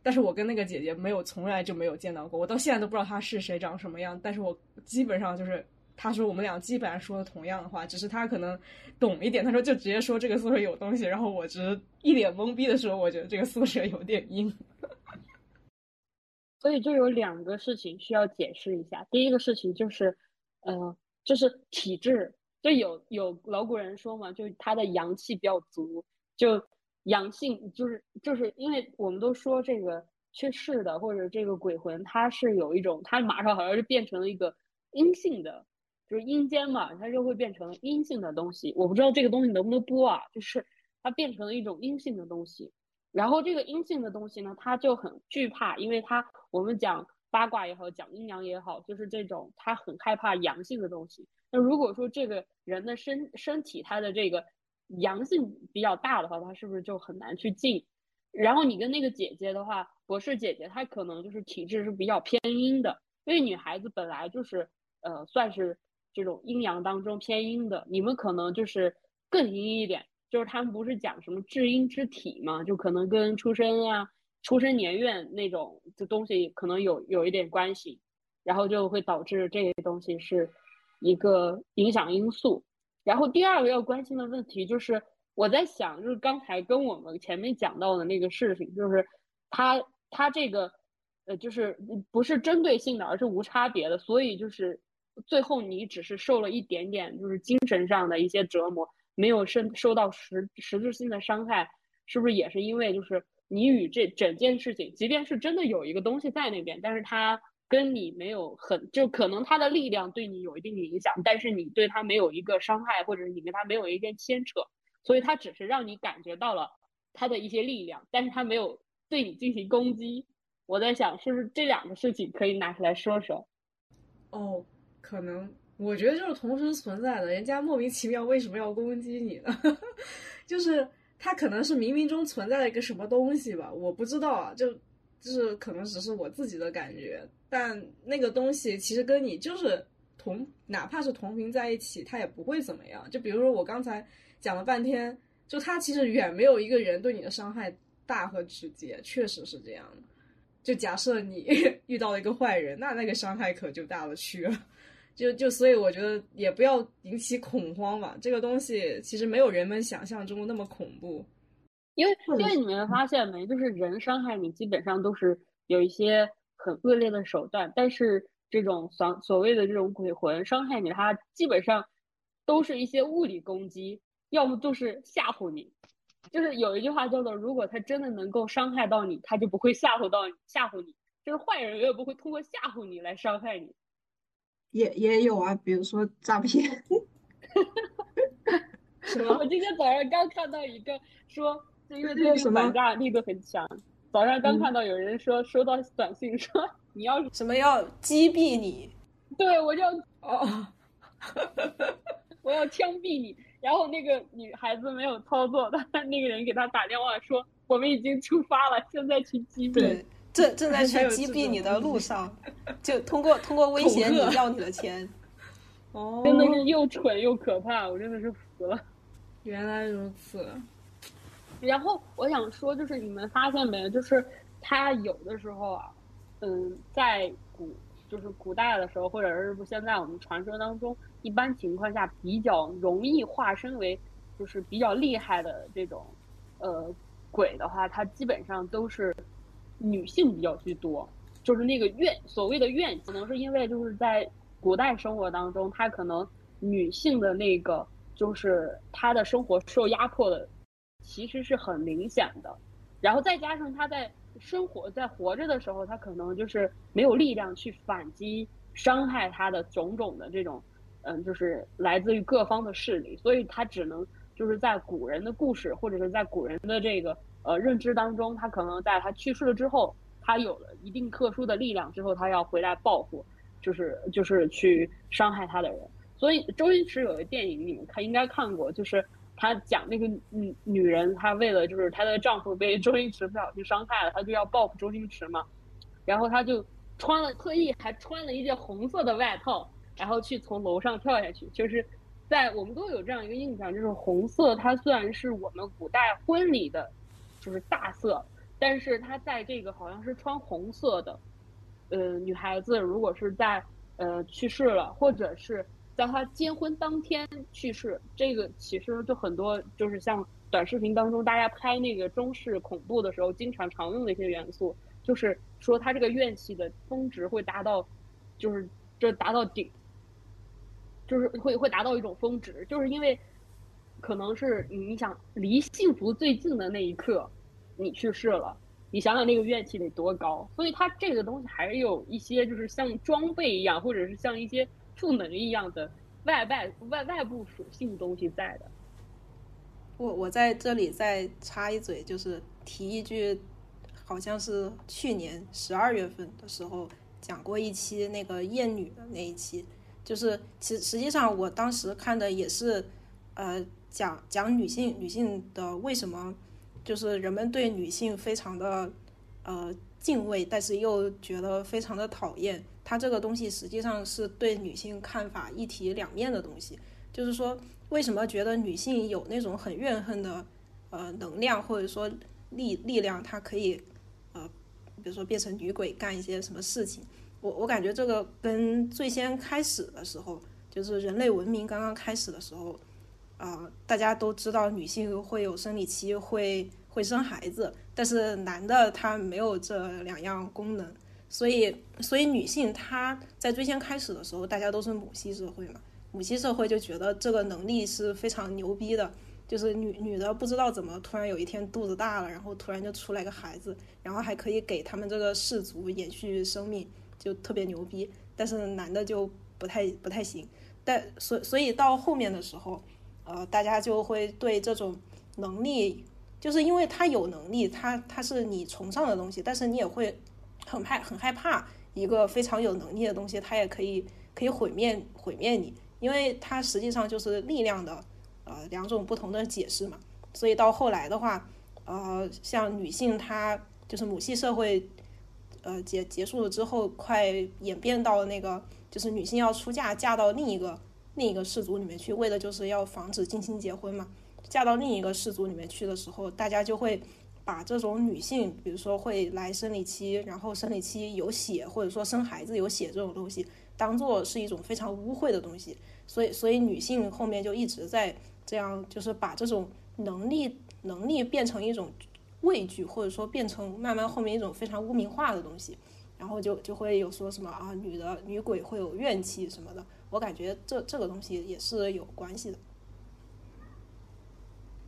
但是我跟那个姐姐没有从来就没有见到过，我到现在都不知道她是谁，长什么样。但是我基本上就是她说我们俩基本上说的同样的话，只是她可能懂一点，她说就直接说这个宿舍有东西，然后我只是一脸懵逼的时候，我觉得这个宿舍有点阴。所以就有两个事情需要解释一下。第一个事情就是，呃，就是体质，就有有老古人说嘛，就是他的阳气比较足，就阳性，就是就是因为我们都说这个去世的或者这个鬼魂，他是有一种，他马上好像是变成了一个阴性的，就是阴间嘛，它就会变成阴性的东西。我不知道这个东西能不能播啊，就是它变成了一种阴性的东西。然后这个阴性的东西呢，他就很惧怕，因为他我们讲八卦也好，讲阴阳也好，就是这种他很害怕阳性的东西。那如果说这个人的身身体他的这个阳性比较大的话，他是不是就很难去进？然后你跟那个姐姐的话，博士姐姐她可能就是体质是比较偏阴的，因为女孩子本来就是呃算是这种阴阳当中偏阴的，你们可能就是更阴一点。就是他们不是讲什么至阴之体嘛，就可能跟出生啊、出生年月那种的东西可能有有一点关系，然后就会导致这些东西是一个影响因素。然后第二个要关心的问题就是，我在想，就是刚才跟我们前面讲到的那个事情，就是他他这个呃，就是不是针对性的，而是无差别的，所以就是最后你只是受了一点点，就是精神上的一些折磨。没有受受到实实质性的伤害，是不是也是因为就是你与这整件事情，即便是真的有一个东西在那边，但是它跟你没有很，就可能它的力量对你有一定的影响，但是你对它没有一个伤害，或者是你跟它没有一个牵扯，所以它只是让你感觉到了它的一些力量，但是它没有对你进行攻击。我在想，是不是这两个事情可以拿出来说说？哦，可能。我觉得就是同时存在的，人家莫名其妙为什么要攻击你呢？就是他可能是冥冥中存在了一个什么东西吧，我不知道啊，就就是可能只是我自己的感觉，但那个东西其实跟你就是同，哪怕是同频在一起，他也不会怎么样。就比如说我刚才讲了半天，就他其实远没有一个人对你的伤害大和直接，确实是这样的。就假设你 遇到了一个坏人，那那个伤害可就大了去了。就就所以我觉得也不要引起恐慌吧，这个东西其实没有人们想象中那么恐怖，因为因为你们发现没，就是人伤害你基本上都是有一些很恶劣的手段，但是这种所所谓的这种鬼魂伤害你，它基本上都是一些物理攻击，要么就是吓唬你，就是有一句话叫做，如果他真的能够伤害到你，他就不会吓唬到你吓唬你，就是坏人永远不会通过吓唬你来伤害你。也也有啊，比如说诈骗。什么？我今天早上刚看到一个说，因为最近反诈力度很强，早上刚看到有人说收到短信说你要什么要击毙你，对我就哦，我要枪毙你。然后那个女孩子没有操作的那个人给她打电话说，我们已经出发了，现在去击毙。正正在去击毙你的路上，就通过通过威胁你要你的钱，哦，真的是又蠢又可怕，我真的是服了。原来如此。然后我想说，就是你们发现没？就是他有的时候啊，嗯，在古就是古代的时候，或者是不现在我们传说当中，一般情况下比较容易化身为就是比较厉害的这种呃鬼的话，他基本上都是。女性比较居多，就是那个怨所谓的怨，可能是因为就是在古代生活当中，她可能女性的那个就是她的生活受压迫的，其实是很明显的。然后再加上她在生活在活着的时候，她可能就是没有力量去反击伤害她的种种的这种，嗯，就是来自于各方的势力，所以她只能就是在古人的故事或者是在古人的这个。呃，认知当中，他可能在他去世了之后，他有了一定特殊的力量之后，他要回来报复，就是就是去伤害他的人。所以周星驰有个电影，你们看应该看过，就是他讲那个女女人，她为了就是她的丈夫被周星驰不小心伤害了，她就要报复周星驰嘛。然后她就穿了特意还穿了一件红色的外套，然后去从楼上跳下去。就是在我们都有这样一个印象，就是红色它虽然是我们古代婚礼的。就是大色，但是她在这个好像是穿红色的，呃，女孩子如果是在呃去世了，或者是在她结婚当天去世，这个其实就很多就是像短视频当中大家拍那个中式恐怖的时候，经常常用的一些元素，就是说她这个怨气的峰值会达到，就是这达到顶，就是会会达到一种峰值，就是因为。可能是你想离幸福最近的那一刻，你去世了，你想想那个怨气得多高。所以它这个东西还有一些就是像装备一样，或者是像一些赋能一样的外外外外部属性东西在的。我我在这里再插一嘴，就是提一句，好像是去年十二月份的时候讲过一期那个厌女的那一期，就是其实际上我当时看的也是，呃，讲讲女性女性的为什么，就是人们对女性非常的呃敬畏，但是又觉得非常的讨厌。它这个东西实际上是对女性看法一体两面的东西，就是说。为什么觉得女性有那种很怨恨的呃能量或者说力力量，它可以呃比如说变成女鬼干一些什么事情？我我感觉这个跟最先开始的时候，就是人类文明刚刚开始的时候，啊大家都知道女性会有生理期，会会生孩子，但是男的他没有这两样功能，所以所以女性她在最先开始的时候，大家都是母系社会嘛。母系社会就觉得这个能力是非常牛逼的，就是女女的不知道怎么突然有一天肚子大了，然后突然就出来个孩子，然后还可以给他们这个氏族延续生命，就特别牛逼。但是男的就不太不太行。但所所以到后面的时候，呃，大家就会对这种能力，就是因为他有能力，他他是你崇尚的东西，但是你也会很害很害怕一个非常有能力的东西，他也可以可以毁灭毁灭你。因为它实际上就是力量的，呃，两种不同的解释嘛。所以到后来的话，呃，像女性她就是母系社会，呃结结束了之后，快演变到那个就是女性要出嫁，嫁到另一个另一个氏族里面去，为的就是要防止近亲结婚嘛。嫁到另一个氏族里面去的时候，大家就会把这种女性，比如说会来生理期，然后生理期有血，或者说生孩子有血这种东西。当做是一种非常污秽的东西，所以所以女性后面就一直在这样，就是把这种能力能力变成一种畏惧，或者说变成慢慢后面一种非常污名化的东西，然后就就会有说什么啊女的女鬼会有怨气什么的，我感觉这这个东西也是有关系的。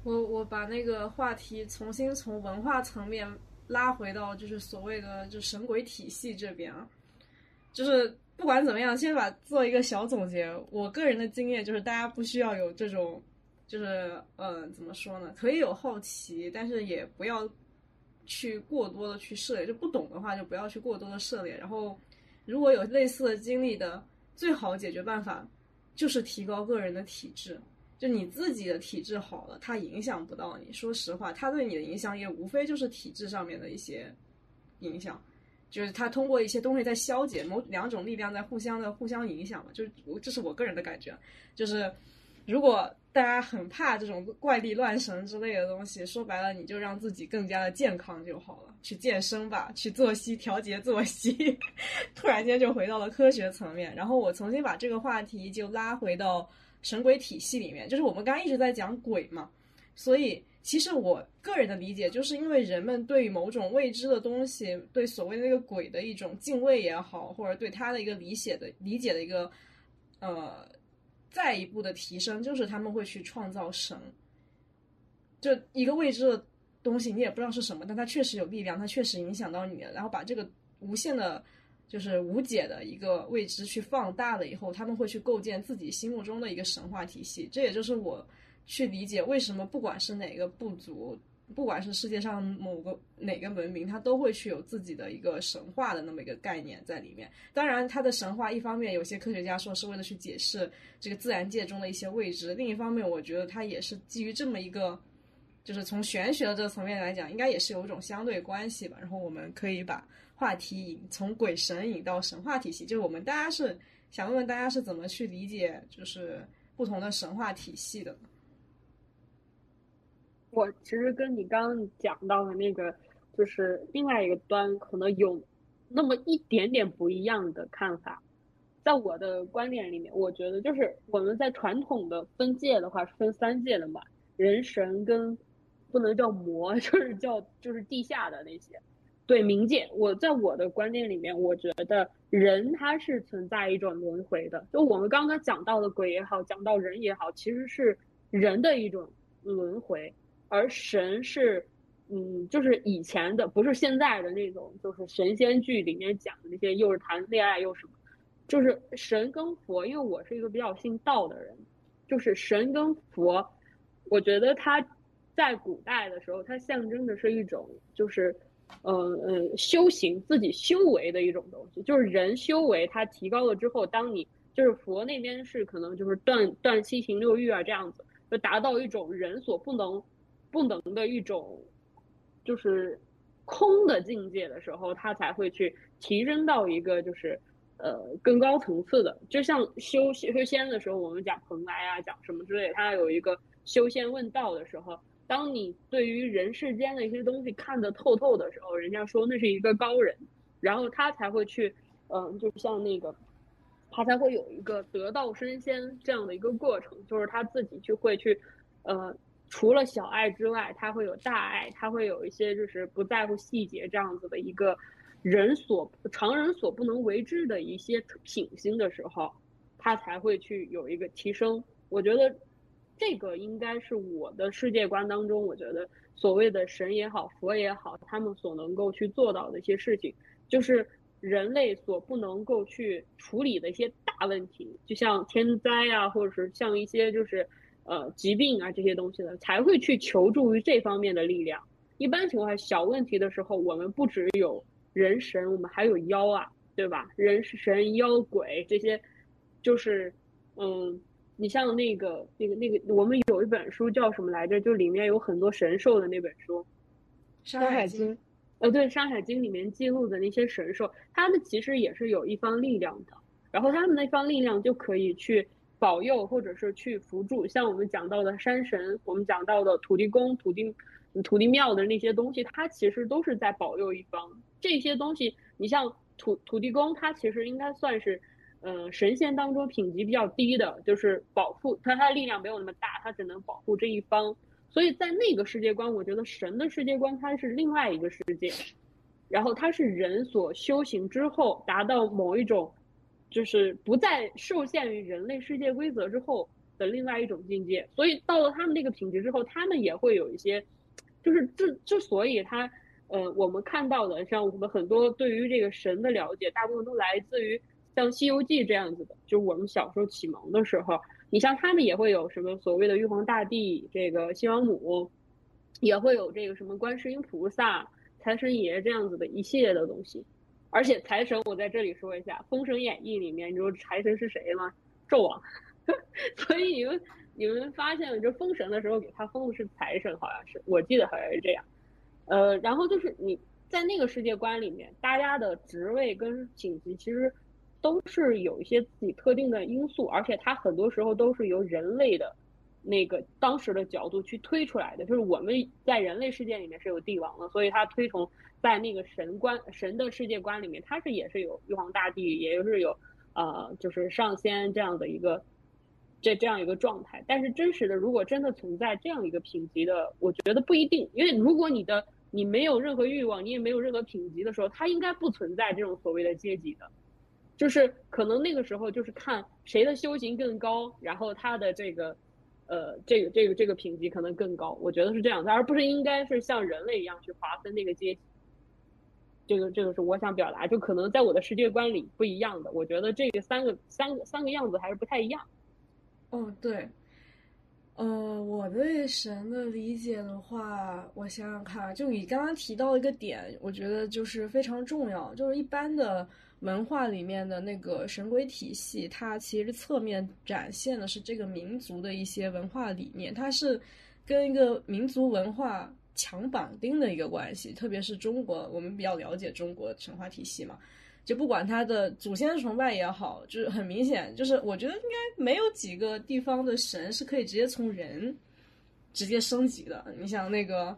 我我把那个话题重新从文化层面拉回到就是所谓的就神鬼体系这边啊，就是。不管怎么样，先把做一个小总结。我个人的经验就是，大家不需要有这种，就是嗯，怎么说呢？可以有好奇，但是也不要去过多的去涉猎。就不懂的话，就不要去过多的涉猎。然后，如果有类似的经历的，最好解决办法就是提高个人的体质。就你自己的体质好了，它影响不到你。说实话，它对你的影响也无非就是体质上面的一些影响。就是它通过一些东西在消解某两种力量在互相的互相影响嘛，就是我这是我个人的感觉，就是如果大家很怕这种怪力乱神之类的东西，说白了你就让自己更加的健康就好了，去健身吧，去作息调节作息，突然间就回到了科学层面，然后我重新把这个话题就拉回到神鬼体系里面，就是我们刚刚一直在讲鬼嘛，所以。其实我个人的理解，就是因为人们对某种未知的东西，对所谓的那个鬼的一种敬畏也好，或者对他的一个理解的理解的一个，呃，再一步的提升，就是他们会去创造神。就一个未知的东西，你也不知道是什么，但它确实有力量，它确实影响到你了。然后把这个无限的，就是无解的一个未知去放大了以后，他们会去构建自己心目中的一个神话体系。这也就是我。去理解为什么不管是哪个部族，不管是世界上某个哪个文明，它都会去有自己的一个神话的那么一个概念在里面。当然，它的神话一方面有些科学家说是为了去解释这个自然界中的一些未知，另一方面我觉得它也是基于这么一个，就是从玄学的这个层面来讲，应该也是有一种相对关系吧。然后我们可以把话题引从鬼神引到神话体系，就是我们大家是想问问大家是怎么去理解就是不同的神话体系的。我其实跟你刚刚讲到的那个，就是另外一个端，可能有那么一点点不一样的看法。在我的观点里面，我觉得就是我们在传统的分界的话是分三界的嘛，人神跟不能叫魔，就是叫就是地下的那些，对冥界。我在我的观念里面，我觉得人他是存在一种轮回的。就我们刚刚讲到的鬼也好，讲到人也好，其实是人的一种轮回。而神是，嗯，就是以前的，不是现在的那种，就是神仙剧里面讲的那些，又是谈恋爱又什么，就是神跟佛。因为我是一个比较信道的人，就是神跟佛，我觉得他在古代的时候，它象征的是一种就是，呃呃，修行自己修为的一种东西，就是人修为它提高了之后，当你就是佛那边是可能就是断断七情六欲啊这样子，就达到一种人所不能不能的一种就是空的境界的时候，他才会去提升到一个就是呃更高层次的。就像修修仙的时候，我们讲蓬莱啊，讲什么之类，它有一个修仙问道的时候，当你对于人世间的一些东西看得透透的时候，人家说那是一个高人，然后他才会去，嗯、就像那个。他才会有一个得道升仙这样的一个过程，就是他自己去会去，呃，除了小爱之外，他会有大爱，他会有一些就是不在乎细节这样子的一个人所常人所不能为之的一些品性的时候，他才会去有一个提升。我觉得这个应该是我的世界观当中，我觉得所谓的神也好，佛也好，他们所能够去做到的一些事情，就是。人类所不能够去处理的一些大问题，就像天灾啊，或者是像一些就是呃疾病啊这些东西的，才会去求助于这方面的力量。一般情况下，小问题的时候，我们不只有人神，我们还有妖啊，对吧？人神妖鬼这些，就是嗯，你像那个那个那个，我们有一本书叫什么来着？就里面有很多神兽的那本书，《山海经》。呃，对，《山海经》里面记录的那些神兽，他们其实也是有一方力量的，然后他们那方力量就可以去保佑或者是去辅助，像我们讲到的山神，我们讲到的土地公、土地土地庙的那些东西，它其实都是在保佑一方。这些东西，你像土土地公，它其实应该算是，呃，神仙当中品级比较低的，就是保护它，它的力量没有那么大，它只能保护这一方。所以在那个世界观，我觉得神的世界观它是另外一个世界，然后它是人所修行之后达到某一种，就是不再受限于人类世界规则之后的另外一种境界。所以到了他们那个品质之后，他们也会有一些，就是之之所以他，呃，我们看到的像我们很多对于这个神的了解，大部分都来自于像《西游记》这样子的，就是我们小时候启蒙的时候。你像他们也会有什么所谓的玉皇大帝、这个西王母，也会有这个什么观世音菩萨、财神爷这样子的一系列的东西。而且财神，我在这里说一下，《封神演义》里面，你知道财神是谁吗？纣王。所以你们你们发现了，就封神的时候给他封的是财神，好像是，我记得好像是这样。呃，然后就是你在那个世界观里面，大家的职位跟品级其实。都是有一些自己特定的因素，而且它很多时候都是由人类的那个当时的角度去推出来的。就是我们在人类世界里面是有帝王的，所以它推崇在那个神观神的世界观里面，它是也是有玉皇大帝，也就是有呃就是上仙这样的一个这这样一个状态。但是真实的，如果真的存在这样一个品级的，我觉得不一定，因为如果你的你没有任何欲望，你也没有任何品级的时候，它应该不存在这种所谓的阶级的。就是可能那个时候就是看谁的修行更高，然后他的这个，呃，这个这个这个品级可能更高，我觉得是这样的，而不是应该是像人类一样去划分那个阶级。这个这个是我想表达，就可能在我的世界观里不一样的，我觉得这个三个三个三个样子还是不太一样。哦，对，呃，我对神的理解的话，我想想看，就你刚刚提到一个点，我觉得就是非常重要，就是一般的。文化里面的那个神鬼体系，它其实侧面展现的是这个民族的一些文化理念，它是跟一个民族文化强绑定的一个关系。特别是中国，我们比较了解中国神话体系嘛，就不管它的祖先崇拜也好，就是很明显，就是我觉得应该没有几个地方的神是可以直接从人直接升级的。你想那个，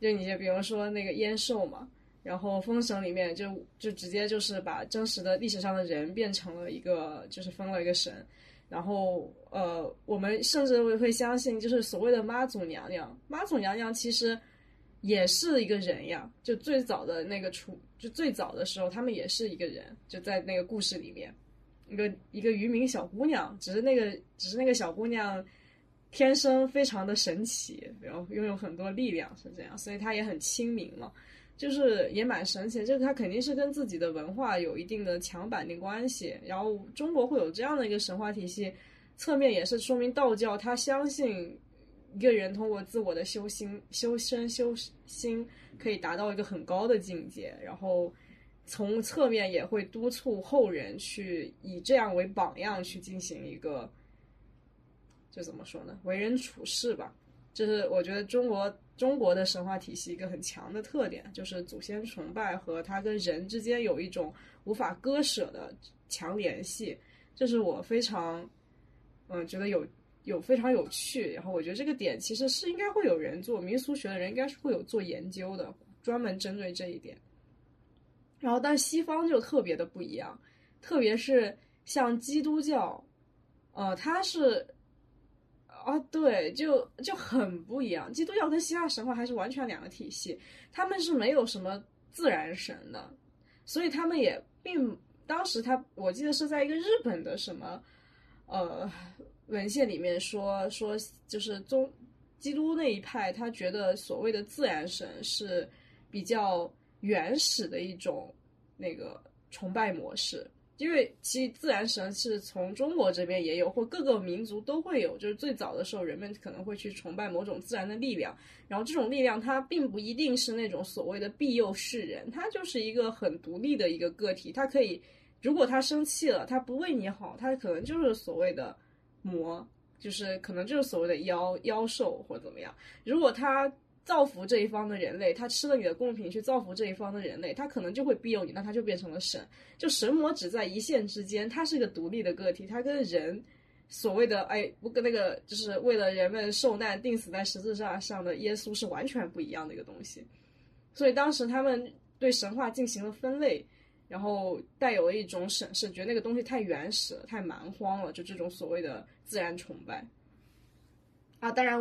就你就比如说那个燕寿嘛。然后封神里面就就直接就是把真实的历史上的人变成了一个就是封了一个神，然后呃我们甚至会会相信就是所谓的妈祖娘娘，妈祖娘娘其实也是一个人呀，就最早的那个出就最早的时候他们也是一个人，就在那个故事里面，一个一个渔民小姑娘，只是那个只是那个小姑娘天生非常的神奇，然后拥有很多力量是这样，所以她也很亲民嘛。就是也蛮神奇，就是它肯定是跟自己的文化有一定的强绑定关系。然后中国会有这样的一个神话体系，侧面也是说明道教它相信一个人通过自我的修心、修身、修心，可以达到一个很高的境界，然后从侧面也会督促后人去以这样为榜样去进行一个，就怎么说呢？为人处事吧，就是我觉得中国中国的神话体系一个很强的特点，就是祖先崇拜和它跟人之间有一种无法割舍的强联系，这是我非常嗯觉得有。有非常有趣，然后我觉得这个点其实是应该会有人做民俗学的人应该是会有做研究的，专门针对这一点。然后，但西方就特别的不一样，特别是像基督教，呃，它是啊，对，就就很不一样。基督教跟希腊神话还是完全两个体系，他们是没有什么自然神的，所以他们也并当时他我记得是在一个日本的什么呃。文献里面说说，就是宗基督那一派，他觉得所谓的自然神是比较原始的一种那个崇拜模式，因为其实自然神是从中国这边也有，或各个民族都会有。就是最早的时候，人们可能会去崇拜某种自然的力量，然后这种力量它并不一定是那种所谓的庇佑世人，它就是一个很独立的一个个体，它可以，如果他生气了，他不为你好，他可能就是所谓的。魔就是可能就是所谓的妖妖兽或者怎么样。如果他造福这一方的人类，他吃了你的贡品去造福这一方的人类，他可能就会庇佑你，那他就变成了神。就神魔只在一线之间，他是一个独立的个体，他跟人所谓的哎不跟那个就是为了人们受难钉死在十字架上的耶稣是完全不一样的一个东西。所以当时他们对神话进行了分类。然后带有了一种审视，觉得那个东西太原始了，太蛮荒了，就这种所谓的自然崇拜。啊，当然，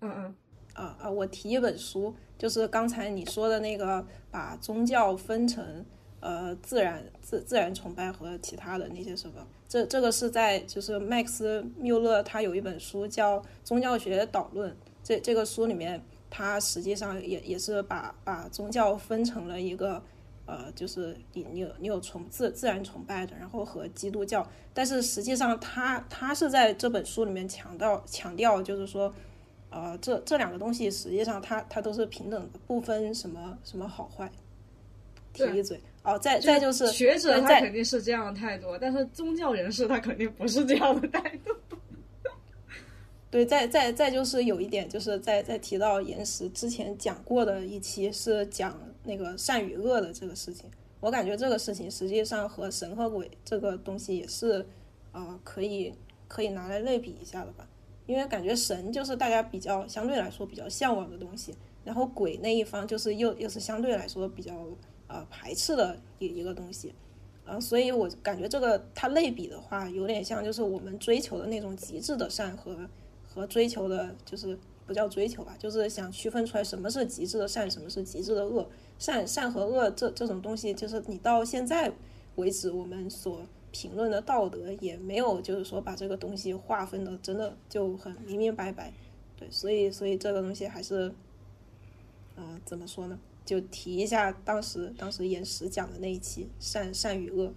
嗯嗯，啊啊，我提一本书，就是刚才你说的那个，把宗教分成呃自然自自然崇拜和其他的那些什么，这这个是在就是麦克斯缪勒他有一本书叫《宗教学导论》，这这个书里面他实际上也也是把把宗教分成了一个。呃，就是你你有你有崇自自然崇拜的，然后和基督教，但是实际上他他是在这本书里面强调强调，就是说，呃，这这两个东西实际上它它都是平等的，不分什么什么好坏。提一嘴哦，再再就是学者他肯定是这样的态度，但是宗教人士他肯定不是这样的态度。对，再再再就是有一点，就是在在提到岩石之前讲过的一期是讲那个善与恶的这个事情，我感觉这个事情实际上和神和鬼这个东西也是，啊，可以可以拿来类比一下的吧，因为感觉神就是大家比较相对来说比较向往的东西，然后鬼那一方就是又又是相对来说比较呃排斥的一一个东西，啊，所以我感觉这个它类比的话，有点像就是我们追求的那种极致的善和。和追求的，就是不叫追求吧，就是想区分出来什么是极致的善，什么是极致的恶。善善和恶这这种东西，就是你到现在为止，我们所评论的道德也没有，就是说把这个东西划分的真的就很明明白白。对，所以所以这个东西还是，嗯，怎么说呢？就提一下当时当时岩石讲的那一期善善与恶，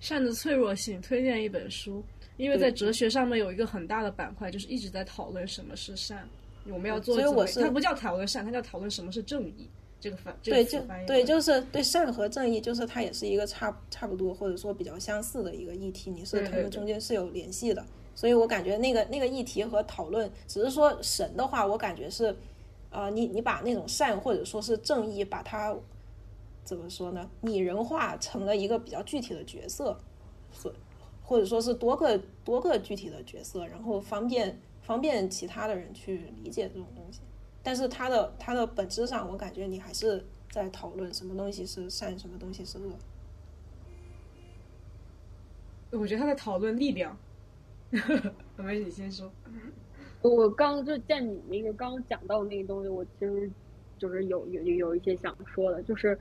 善的脆弱性，推荐一本书。因为在哲学上面有一个很大的板块，就是一直在讨论什么是善。我们要做，所以我是它不叫讨论善，它叫讨论什么是正义。这个翻对就对，就是对善和正义，就是它也是一个差差不多或者说比较相似的一个议题。你是他们中间是有联系的，所以我感觉那个那个议题和讨论，只是说神的话，我感觉是，呃，你你把那种善或者说是正义，把它怎么说呢？拟人化成了一个比较具体的角色，所。或者说是多个多个具体的角色，然后方便方便其他的人去理解这种东西。但是它的它的本质上，我感觉你还是在讨论什么东西是善，什么东西是恶。我觉得他在讨论力量。我们你先说。我刚就见你那个刚讲到那个东西，我其实就是有有有一些想说的，就是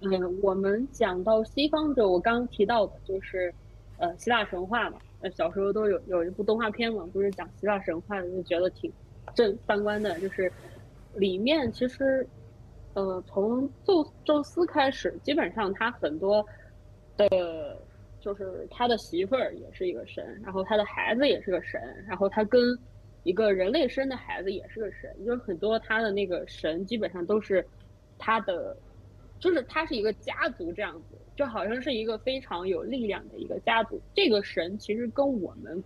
嗯，我们讲到西方的我刚提到的，就是。呃，希腊神话嘛，呃，小时候都有有一部动画片嘛，不是讲希腊神话的，就觉得挺正三观的。就是里面其实，呃，从宙宙斯开始，基本上他很多的，就是他的媳妇儿也是一个神，然后他的孩子也是个神，然后他跟一个人类生的孩子也是个神，就是很多他的那个神基本上都是他的，就是他是一个家族这样子，就好像是一个非常有力量的一个家族。这个神其实跟我们，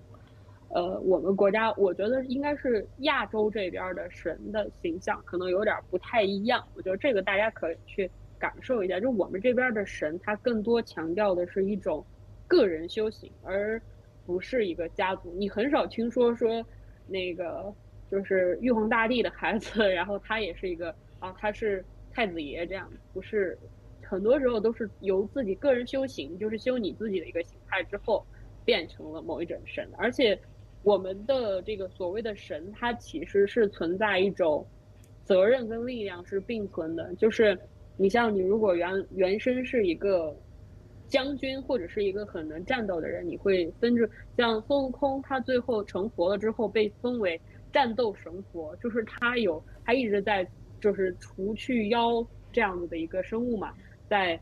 呃，我们国家我觉得应该是亚洲这边的神的形象可能有点不太一样。我觉得这个大家可以去感受一下，就我们这边的神，他更多强调的是一种个人修行，而不是一个家族。你很少听说说。那个就是玉皇大帝的孩子，然后他也是一个啊，他是太子爷这样，不是很多时候都是由自己个人修行，就是修你自己的一个形态之后，变成了某一种神。而且我们的这个所谓的神，它其实是存在一种责任跟力量是并存的。就是你像你如果原原身是一个将军或者是一个很能战斗的人，你会分着像孙悟空，他最后成佛了之后被封为战斗神佛，就是他有他一直在就是除去妖这样子的一个生物嘛，在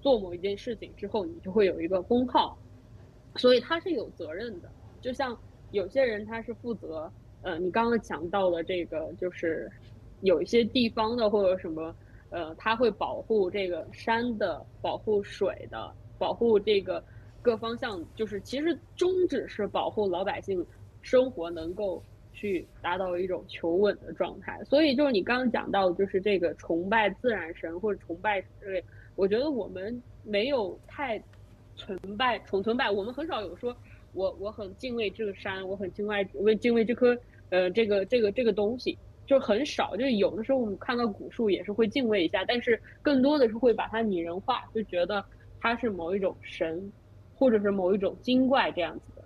做某一件事情之后，你就会有一个封号，所以他是有责任的。就像有些人他是负责，呃，你刚刚讲到的这个，就是有一些地方的或者什么。呃，他会保护这个山的，保护水的，保护这个各方向，就是其实宗旨是保护老百姓生活能够去达到一种求稳的状态。所以就是你刚刚讲到的，就是这个崇拜自然神或者崇拜，之类，我觉得我们没有太崇拜崇崇拜，我们很少有说，我我很敬畏这个山，我很敬畏为敬畏这颗呃这个这个这个东西。就很少，就有的时候我们看到古树也是会敬畏一下，但是更多的是会把它拟人化，就觉得它是某一种神，或者是某一种精怪这样子的。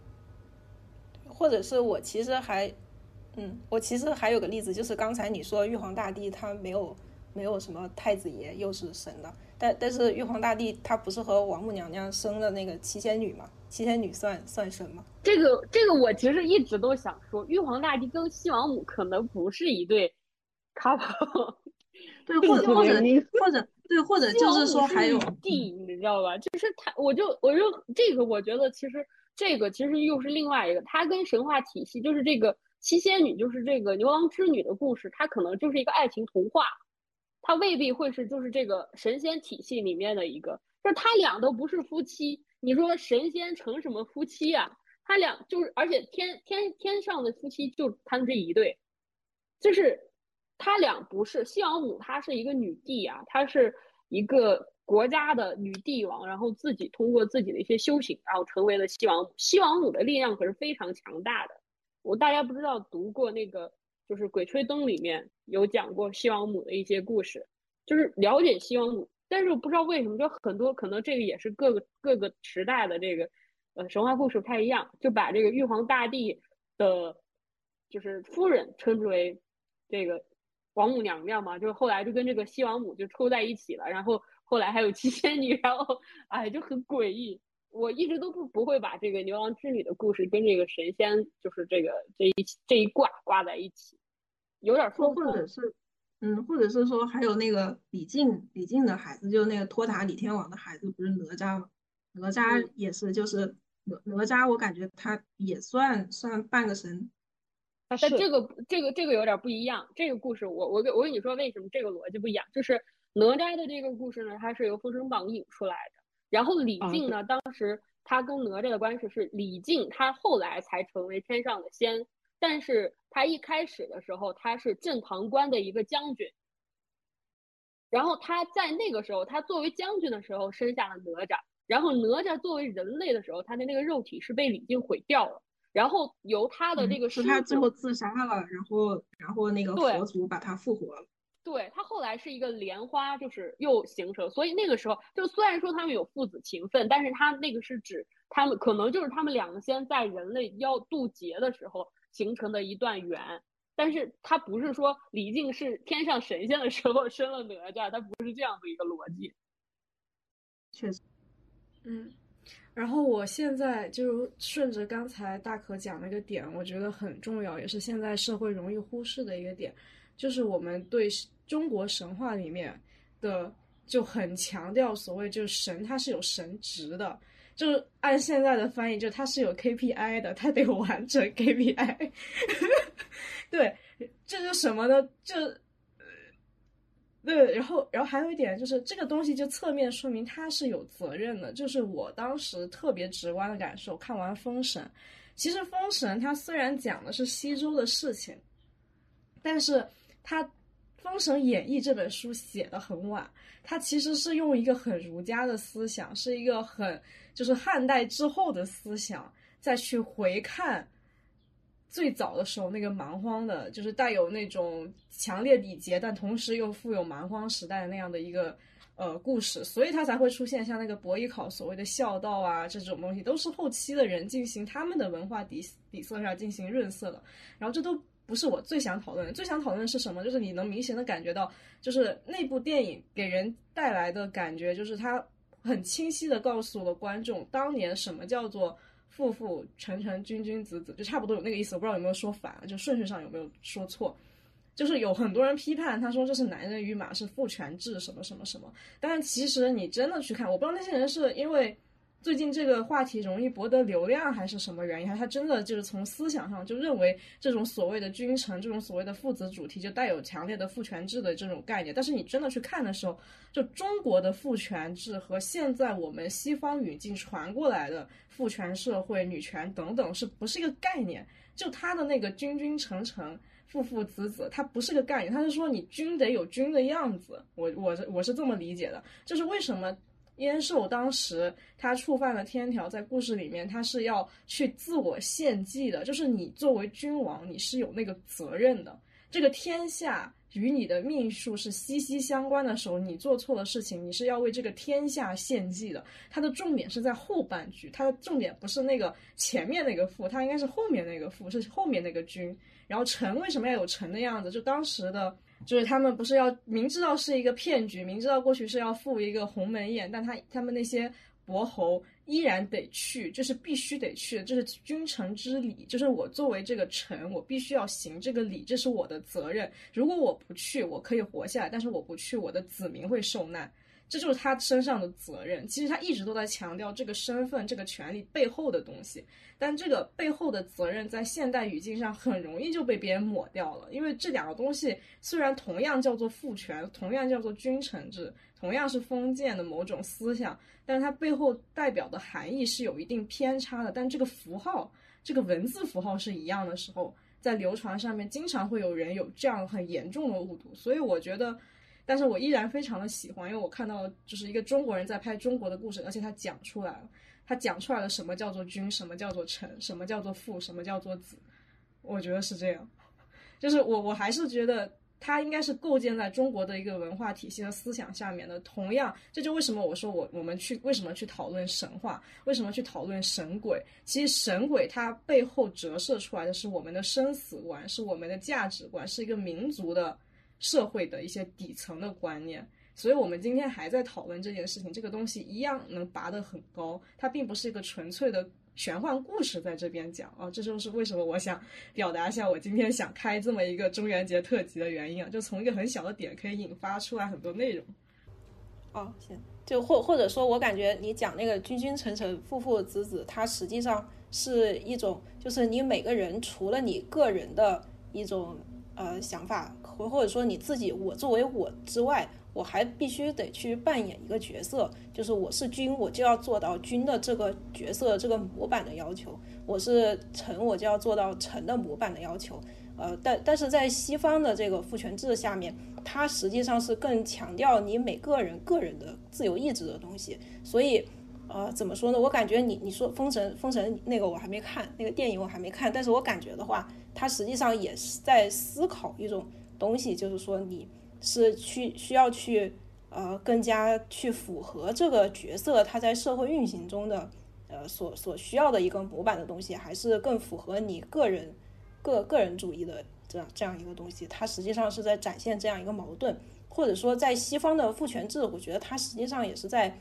或者是我其实还，嗯，我其实还有个例子，就是刚才你说玉皇大帝他没有没有什么太子爷又是神的，但但是玉皇大帝他不是和王母娘娘生的那个七仙女吗？七仙女算算什么？这个这个我其实一直都想说，玉皇大帝跟西王母可能不是一对 couple，对，或者或者或者对，或者就是说还有帝，你知道吧？就是他，我就我就这个，我觉得其实这个其实又是另外一个，它跟神话体系就是这个七仙女，就是这个牛郎织女的故事，它可能就是一个爱情童话，它未必会是就是这个神仙体系里面的一个，就他俩都不是夫妻。你说神仙成什么夫妻呀？他俩就是，而且天天天上的夫妻就他们这一对，就是他俩不是西王母，她是一个女帝啊，她是一个国家的女帝王，然后自己通过自己的一些修行，然后成为了西王母。西王母的力量可是非常强大的。我大家不知道读过那个，就是《鬼吹灯》里面有讲过西王母的一些故事，就是了解西王母。但是我不知道为什么，就很多可能这个也是各个各个时代的这个，呃，神话故事不太一样，就把这个玉皇大帝的，就是夫人称之为这个王母娘娘嘛，就是后来就跟这个西王母就抽在一起了，然后后来还有七仙女，然后哎就很诡异。我一直都不不会把这个牛郎织女的故事跟这个神仙就是这个这一这一卦挂在一起，有点说或者是。嗯，或者是说还有那个李靖，李靖的孩子，就是那个托塔李天王的孩子，不是哪吒吗？哪吒也是，就是哪哪吒，我感觉他也算算半个神。但这个这个这个有点不一样。这个故事，我我跟我跟你说，为什么这个逻辑不一样？就是哪吒的这个故事呢，它是由《封神榜》引出来的。然后李靖呢，当时他跟哪吒的关系是李靖，他后来才成为天上的仙。但是他一开始的时候，他是镇堂关的一个将军。然后他在那个时候，他作为将军的时候生下了哪吒。然后哪吒作为人类的时候，他的那个肉体是被李靖毁掉了。然后由他的这个是他最后自杀了，然后然后那个佛祖把他复活了。对他后来是一个莲花，就是又形成。所以那个时候，就虽然说他们有父子情分，但是他那个是指他们可能就是他们两个先在人类要渡劫的时候。形成的一段缘，但是他不是说李靖是天上神仙的时候生了哪吒，他不是这样的一个逻辑。确实，嗯，然后我现在就顺着刚才大可讲那个点，我觉得很重要，也是现在社会容易忽视的一个点，就是我们对中国神话里面的就很强调所谓就是神，它是有神职的。就是按现在的翻译，就它是有 KPI 的，它得完成 KPI。对，这就什么呢？就。对，然后，然后还有一点就是这个东西就侧面说明他是有责任的。就是我当时特别直观的感受，看完《封神》，其实《封神》它虽然讲的是西周的事情，但是它《封神演义》这本书写的很晚，它其实是用一个很儒家的思想，是一个很就是汉代之后的思想再去回看。最早的时候，那个蛮荒的，就是带有那种强烈礼节，但同时又富有蛮荒时代的那样的一个呃故事，所以它才会出现像那个伯邑考所谓的孝道啊这种东西，都是后期的人进行他们的文化底底色上进行润色的。然后这都不是我最想讨论，最想讨论的是什么？就是你能明显的感觉到，就是那部电影给人带来的感觉，就是它很清晰的告诉了观众，当年什么叫做。父父权臣君君子子就差不多有那个意思，我不知道有没有说反，就顺序上有没有说错。就是有很多人批判他说这是男人与马是父权制什么什么什么，但是其实你真的去看，我不知道那些人是因为。最近这个话题容易博得流量，还是什么原因？他真的就是从思想上就认为这种所谓的君臣，这种所谓的父子主题，就带有强烈的父权制的这种概念。但是你真的去看的时候，就中国的父权制和现在我们西方语境传过来的父权社会、女权等等，是不是一个概念？就他的那个君君臣臣、父父子子，它不是个概念。他是说你君得有君的样子。我我是我是这么理解的，就是为什么。燕寿当时他触犯了天条，在故事里面他是要去自我献祭的，就是你作为君王，你是有那个责任的。这个天下与你的命数是息息相关的时候，你做错了事情，你是要为这个天下献祭的。它的重点是在后半句，它的重点不是那个前面那个父，它应该是后面那个父，是后面那个君。然后臣为什么要有臣的样子？就当时的。就是他们不是要明知道是一个骗局，明知道过去是要赴一个鸿门宴，但他他们那些伯侯依然得去，就是必须得去，这是君臣之礼，就是我作为这个臣，我必须要行这个礼，这是我的责任。如果我不去，我可以活下来，但是我不去，我的子民会受难。这就是他身上的责任。其实他一直都在强调这个身份、这个权利背后的东西，但这个背后的责任在现代语境上很容易就被别人抹掉了。因为这两个东西虽然同样叫做父权，同样叫做君臣制，同样是封建的某种思想，但它背后代表的含义是有一定偏差的。但这个符号、这个文字符号是一样的时候，在流传上面经常会有人有这样很严重的误读。所以我觉得。但是我依然非常的喜欢，因为我看到就是一个中国人在拍中国的故事，而且他讲出来了，他讲出来了什么叫做君，什么叫做臣，什么叫做父，什么叫做子，我觉得是这样，就是我我还是觉得他应该是构建在中国的一个文化体系和思想下面的。同样，这就为什么我说我我们去为什么去讨论神话，为什么去讨论神鬼？其实神鬼它背后折射出来的是我们的生死观，是我们的价值观，是一个民族的。社会的一些底层的观念，所以我们今天还在讨论这件事情。这个东西一样能拔得很高，它并不是一个纯粹的玄幻故事在这边讲啊。这就是为什么我想表达一下我今天想开这么一个中元节特辑的原因啊。就从一个很小的点可以引发出来很多内容。哦，行，就或或者说我感觉你讲那个君君臣臣父父子子，它实际上是一种，就是你每个人除了你个人的一种呃想法。或或者说你自己，我作为我之外，我还必须得去扮演一个角色，就是我是君，我就要做到君的这个角色这个模板的要求；我是臣，我就要做到臣的模板的要求。呃，但但是在西方的这个父权制下面，它实际上是更强调你每个人个人的自由意志的东西。所以，呃，怎么说呢？我感觉你你说封神封神那个我还没看，那个电影我还没看，但是我感觉的话，它实际上也是在思考一种。东西就是说，你是去需要去呃更加去符合这个角色他在社会运行中的呃所所需要的一个模板的东西，还是更符合你个人个个人主义的这样这样一个东西？它实际上是在展现这样一个矛盾，或者说在西方的父权制，我觉得它实际上也是在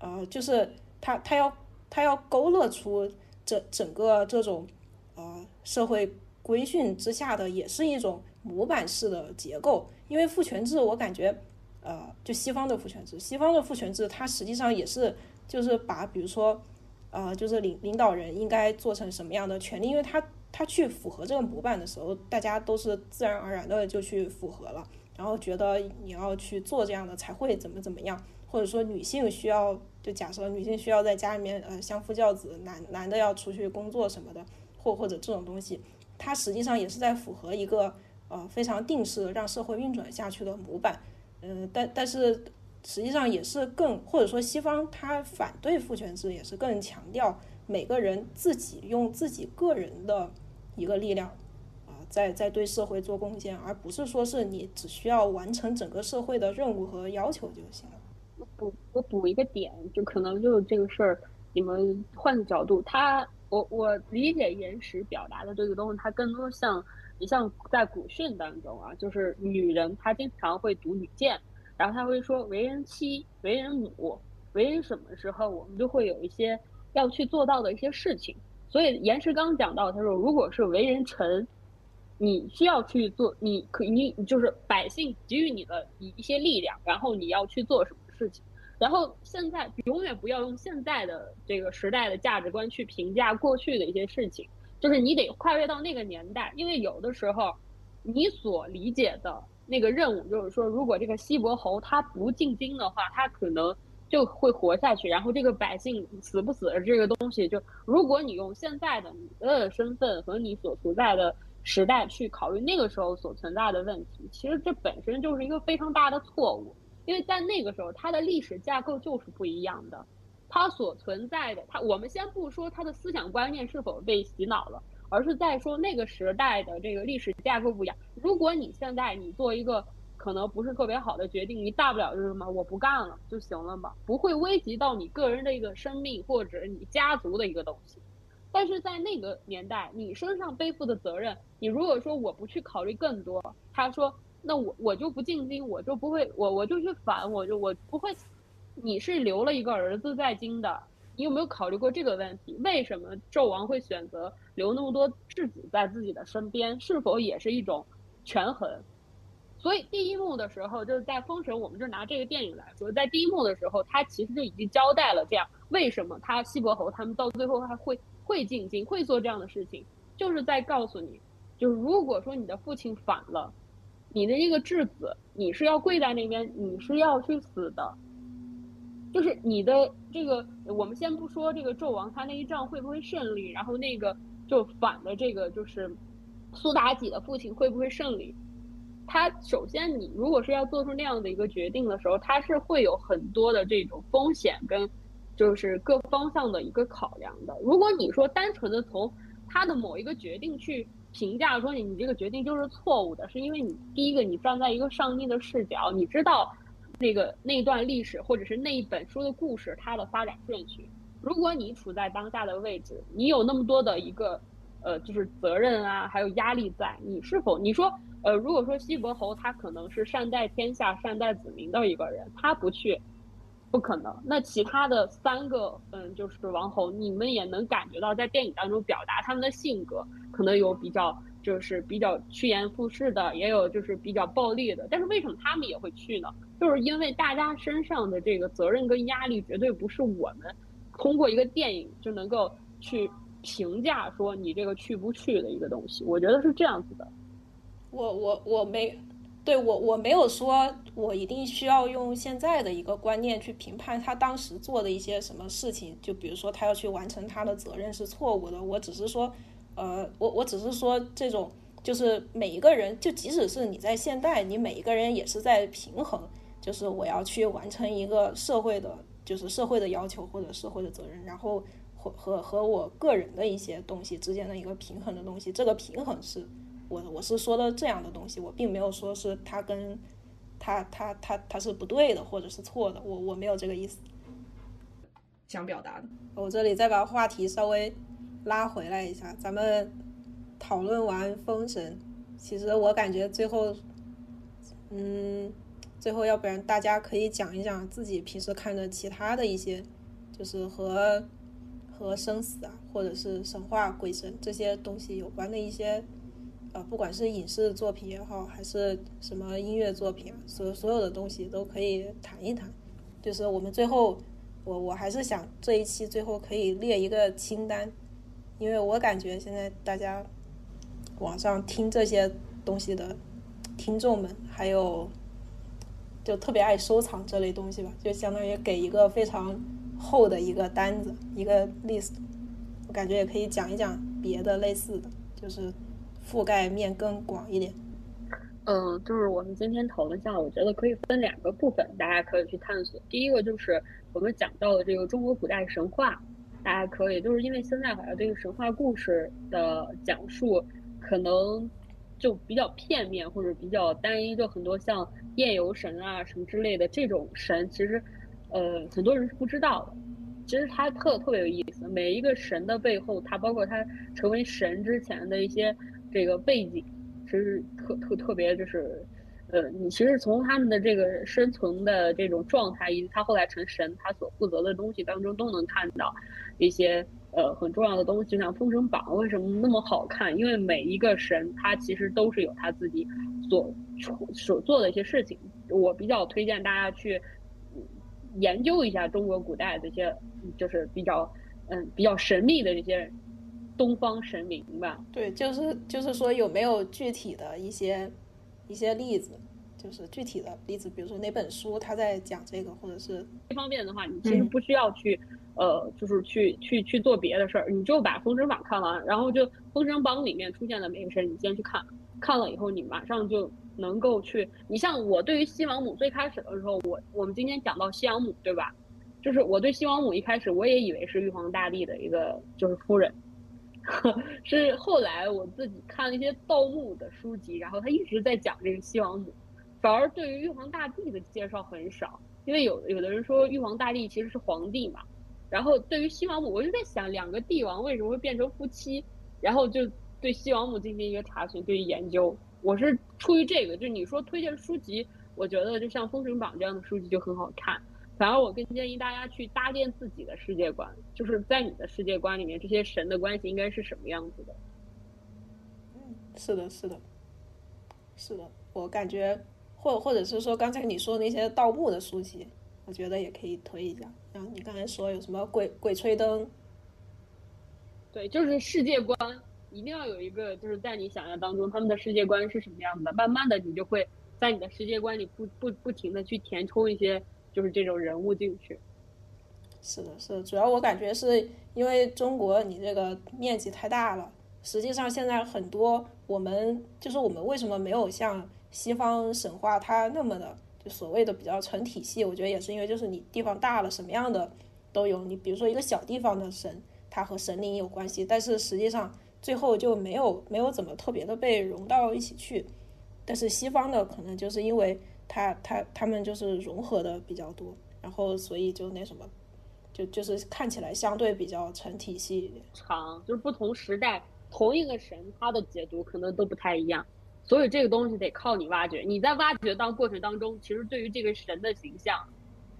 呃，就是它它要它要勾勒出整整个这种呃社会规训之下的，也是一种。模板式的结构，因为父权制，我感觉，呃，就西方的父权制，西方的父权制，它实际上也是，就是把比如说，呃，就是领领导人应该做成什么样的权利，因为他他去符合这个模板的时候，大家都是自然而然的就去符合了，然后觉得你要去做这样的才会怎么怎么样，或者说女性需要，就假设女性需要在家里面呃相夫教子，男男的要出去工作什么的，或或者这种东西，它实际上也是在符合一个呃非常定式让社会运转下去的模板，嗯，但但是。实际上也是更，或者说西方他反对父权制，也是更强调每个人自己用自己个人的一个力量啊，在在对社会做贡献，而不是说是你只需要完成整个社会的任务和要求就行了。我补我补一个点，就可能就这个事儿，你们换个角度，他我我理解岩石表达的这个东西，它更多像你像在古训当中啊，就是女人她经常会读女谏。然后她会说，为人妻、为人母、为人什么时候，我们就会有一些要去做到的一些事情。所以严石刚讲到，他说，如果是为人臣，你需要去做，你可你就是百姓给予你的一一些力量，然后你要去做什么事情。然后现在永远不要用现在的这个时代的价值观去评价过去的一些事情，就是你得跨越到那个年代，因为有的时候你所理解的。那个任务就是说，如果这个西伯侯他不进京的话，他可能就会活下去。然后这个百姓死不死的这个东西，就如果你用现在的你的身份和你所处在的时代去考虑那个时候所存在的问题，其实这本身就是一个非常大的错误。因为在那个时候，它的历史架构就是不一样的，它所存在的，它我们先不说它的思想观念是否被洗脑了。而是在说那个时代的这个历史架构不一样。如果你现在你做一个可能不是特别好的决定，你大不了就是什么我不干了就行了嘛，不会危及到你个人的一个生命或者你家族的一个东西。但是在那个年代，你身上背负的责任，你如果说我不去考虑更多，他说那我我就不进京，我就不会我我就去反，我就我不会。你是留了一个儿子在京的。你有没有考虑过这个问题？为什么纣王会选择留那么多质子在自己的身边？是否也是一种权衡？所以第一幕的时候，就是在封神，我们就拿这个电影来说，在第一幕的时候，他其实就已经交代了这样为什么他西伯侯他们到最后还会会进京，会做这样的事情，就是在告诉你，就是如果说你的父亲反了，你的一个质子，你是要跪在那边，你是要去死的。就是你的这个，我们先不说这个纣王他那一仗会不会胜利，然后那个就反的这个就是苏妲己的父亲会不会胜利？他首先你如果是要做出那样的一个决定的时候，他是会有很多的这种风险跟就是各方向的一个考量的。如果你说单纯的从他的某一个决定去评价说你你这个决定就是错误的，是因为你第一个你站在一个上帝的视角，你知道。那个那段历史，或者是那一本书的故事，它的发展顺序。如果你处在当下的位置，你有那么多的一个，呃，就是责任啊，还有压力在，你是否你说，呃，如果说西伯侯他可能是善待天下、善待子民的一个人，他不去，不可能。那其他的三个，嗯，就是王侯，你们也能感觉到，在电影当中表达他们的性格，可能有比较就是比较趋炎附势的，也有就是比较暴力的。但是为什么他们也会去呢？就是因为大家身上的这个责任跟压力，绝对不是我们通过一个电影就能够去评价说你这个去不去的一个东西。我觉得是这样子的。我我我没对我我没有说我一定需要用现在的一个观念去评判他当时做的一些什么事情。就比如说他要去完成他的责任是错误的，我只是说，呃，我我只是说这种就是每一个人，就即使是你在现代，你每一个人也是在平衡。就是我要去完成一个社会的，就是社会的要求或者社会的责任，然后和和和我个人的一些东西之间的一个平衡的东西，这个平衡是我我是说的这样的东西，我并没有说是他跟他他他他是不对的或者是错的，我我没有这个意思想表达的。我这里再把话题稍微拉回来一下，咱们讨论完封神，其实我感觉最后，嗯。最后，要不然大家可以讲一讲自己平时看的其他的一些，就是和和生死啊，或者是神话、鬼神这些东西有关的一些，呃，不管是影视作品也好，还是什么音乐作品，所所有的东西都可以谈一谈。就是我们最后我我还是想这一期最后可以列一个清单，因为我感觉现在大家网上听这些东西的听众们，还有就特别爱收藏这类东西吧，就相当于给一个非常厚的一个单子，一个 list。我感觉也可以讲一讲别的类似的，就是覆盖面更广一点。嗯，就是我们今天讨论下，我觉得可以分两个部分，大家可以去探索。第一个就是我们讲到的这个中国古代神话，大家可以就是因为现在好像这个神话故事的讲述可能就比较片面或者比较单一，就很多像夜游神啊什么之类的这种神，其实呃很多人是不知道的。其实它特特别有意思，每一个神的背后，它包括它成为神之前的一些这个背景。其实特特特别就是，呃，你其实从他们的这个生存的这种状态，以及他后来成神，他所负责的东西当中，都能看到一些呃很重要的东西。就像《封神榜》为什么那么好看？因为每一个神，他其实都是有他自己所所做的一些事情。我比较推荐大家去研究一下中国古代这些，就是比较嗯比较神秘的这些。东方神明吧，对，就是就是说有没有具体的一些一些例子，就是具体的例子，比如说哪本书他在讲这个，或者是这方面的话，你其实不需要去呃，就是去去去做别的事儿，你就把《封神榜》看完，然后就《封神榜》里面出现的每个神，你先去看，看了以后你马上就能够去。你像我对于西王母最开始的时候，我我们今天讲到西王母，对吧？就是我对西王母一开始我也以为是玉皇大帝的一个就是夫人。是后来我自己看了一些盗墓的书籍，然后他一直在讲这个西王母，反而对于玉皇大帝的介绍很少。因为有有的人说玉皇大帝其实是皇帝嘛，然后对于西王母，我就在想两个帝王为什么会变成夫妻，然后就对西王母进行一个查询，对于研究。我是出于这个，就你说推荐书籍，我觉得就像《封神榜》这样的书籍就很好看。反而我更建议大家去搭建自己的世界观，就是在你的世界观里面，这些神的关系应该是什么样子的？嗯，是的，是的，是的。我感觉，或或者是说刚才你说那些盗墓的书籍，我觉得也可以推一下。然后你刚才说有什么鬼鬼吹灯？对，就是世界观一定要有一个，就是在你想象当中他们的世界观是什么样子的。慢慢的，你就会在你的世界观里不不不停的去填充一些。就是这种人物进去，是的，是的，主要我感觉是因为中国你这个面积太大了，实际上现在很多我们就是我们为什么没有像西方神话它那么的就所谓的比较成体系？我觉得也是因为就是你地方大了，什么样的都有。你比如说一个小地方的神，它和神灵有关系，但是实际上最后就没有没有怎么特别的被融到一起去。但是西方的可能就是因为。他他他们就是融合的比较多，然后所以就那什么，就就是看起来相对比较成体系一点。长就是不同时代同一个神，他的解读可能都不太一样，所以这个东西得靠你挖掘。你在挖掘当过程当中，其实对于这个神的形象，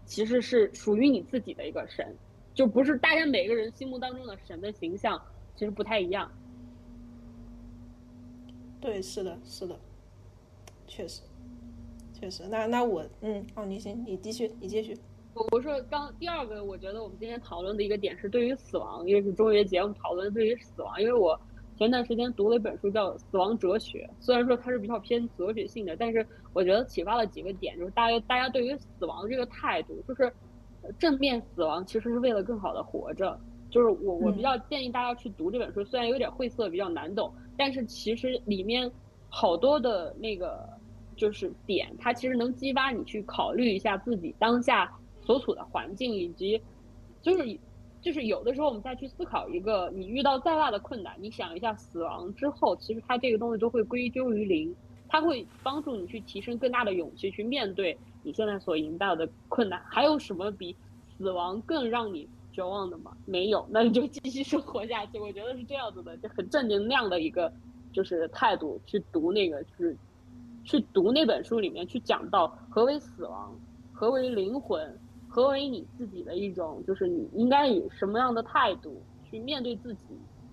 其实是属于你自己的一个神，就不是大家每个人心目当中的神的形象，其实不太一样。对，是的，是的，确实。确实，那那我嗯哦，你行，你继续，你继续。我我说刚第二个，我觉得我们今天讨论的一个点是对于死亡，因为是中元节，我们讨论对于死亡。因为我前段时间读了一本书叫《死亡哲学》，虽然说它是比较偏哲学性的，但是我觉得启发了几个点，就是大家大家对于死亡这个态度，就是正面死亡其实是为了更好的活着。就是我我比较建议大家去读这本书，虽然有点晦涩，比较难懂，但是其实里面好多的那个。就是点，它其实能激发你去考虑一下自己当下所处的环境，以及就是就是有的时候我们再去思考一个，你遇到再大的困难，你想一下死亡之后，其实它这个东西都会归咎于零，它会帮助你去提升更大的勇气去面对你现在所迎到的困难。还有什么比死亡更让你绝望的吗？没有，那你就继续生活下去。我觉得是这样子的，就很正能量的一个就是态度去读那个就是。去读那本书里面去讲到何为死亡，何为灵魂，何为你自己的一种，就是你应该以什么样的态度去面对自己，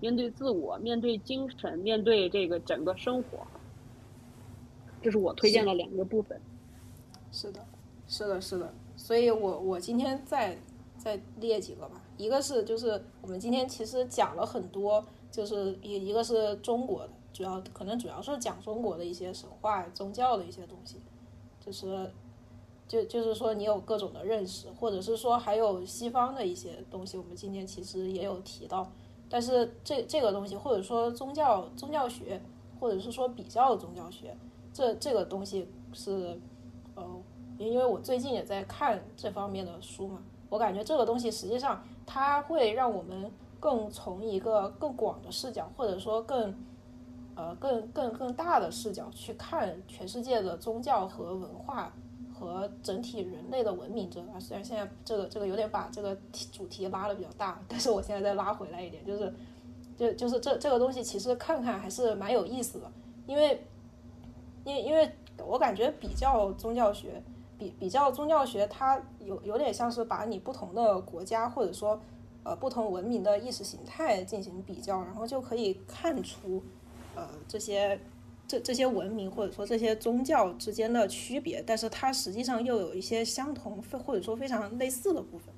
面对自我，面对精神，面对这个整个生活。这是我推荐的两个部分。是的，是的，是的。所以我我今天再再列几个吧。一个是就是我们今天其实讲了很多，就是一一个是中国的，主要可能主要是讲中国的一些神话、宗教的一些东西，就是就就是说你有各种的认识，或者是说还有西方的一些东西，我们今天其实也有提到。但是这这个东西，或者说宗教宗教学，或者是说比较宗教学，这这个东西是，呃，因为我最近也在看这方面的书嘛，我感觉这个东西实际上它会让我们更从一个更广的视角，或者说更，呃，更更更大的视角去看全世界的宗教和文化。和整体人类的文明这啊，虽然现在这个这个有点把这个主题拉的比较大，但是我现在再拉回来一点，就是就就是这这个东西其实看看还是蛮有意思的，因为因为因为我感觉比较宗教学，比比较宗教学，它有有点像是把你不同的国家或者说呃不同文明的意识形态进行比较，然后就可以看出呃这些。这这些文明或者说这些宗教之间的区别，但是它实际上又有一些相同或者说非常类似的部分，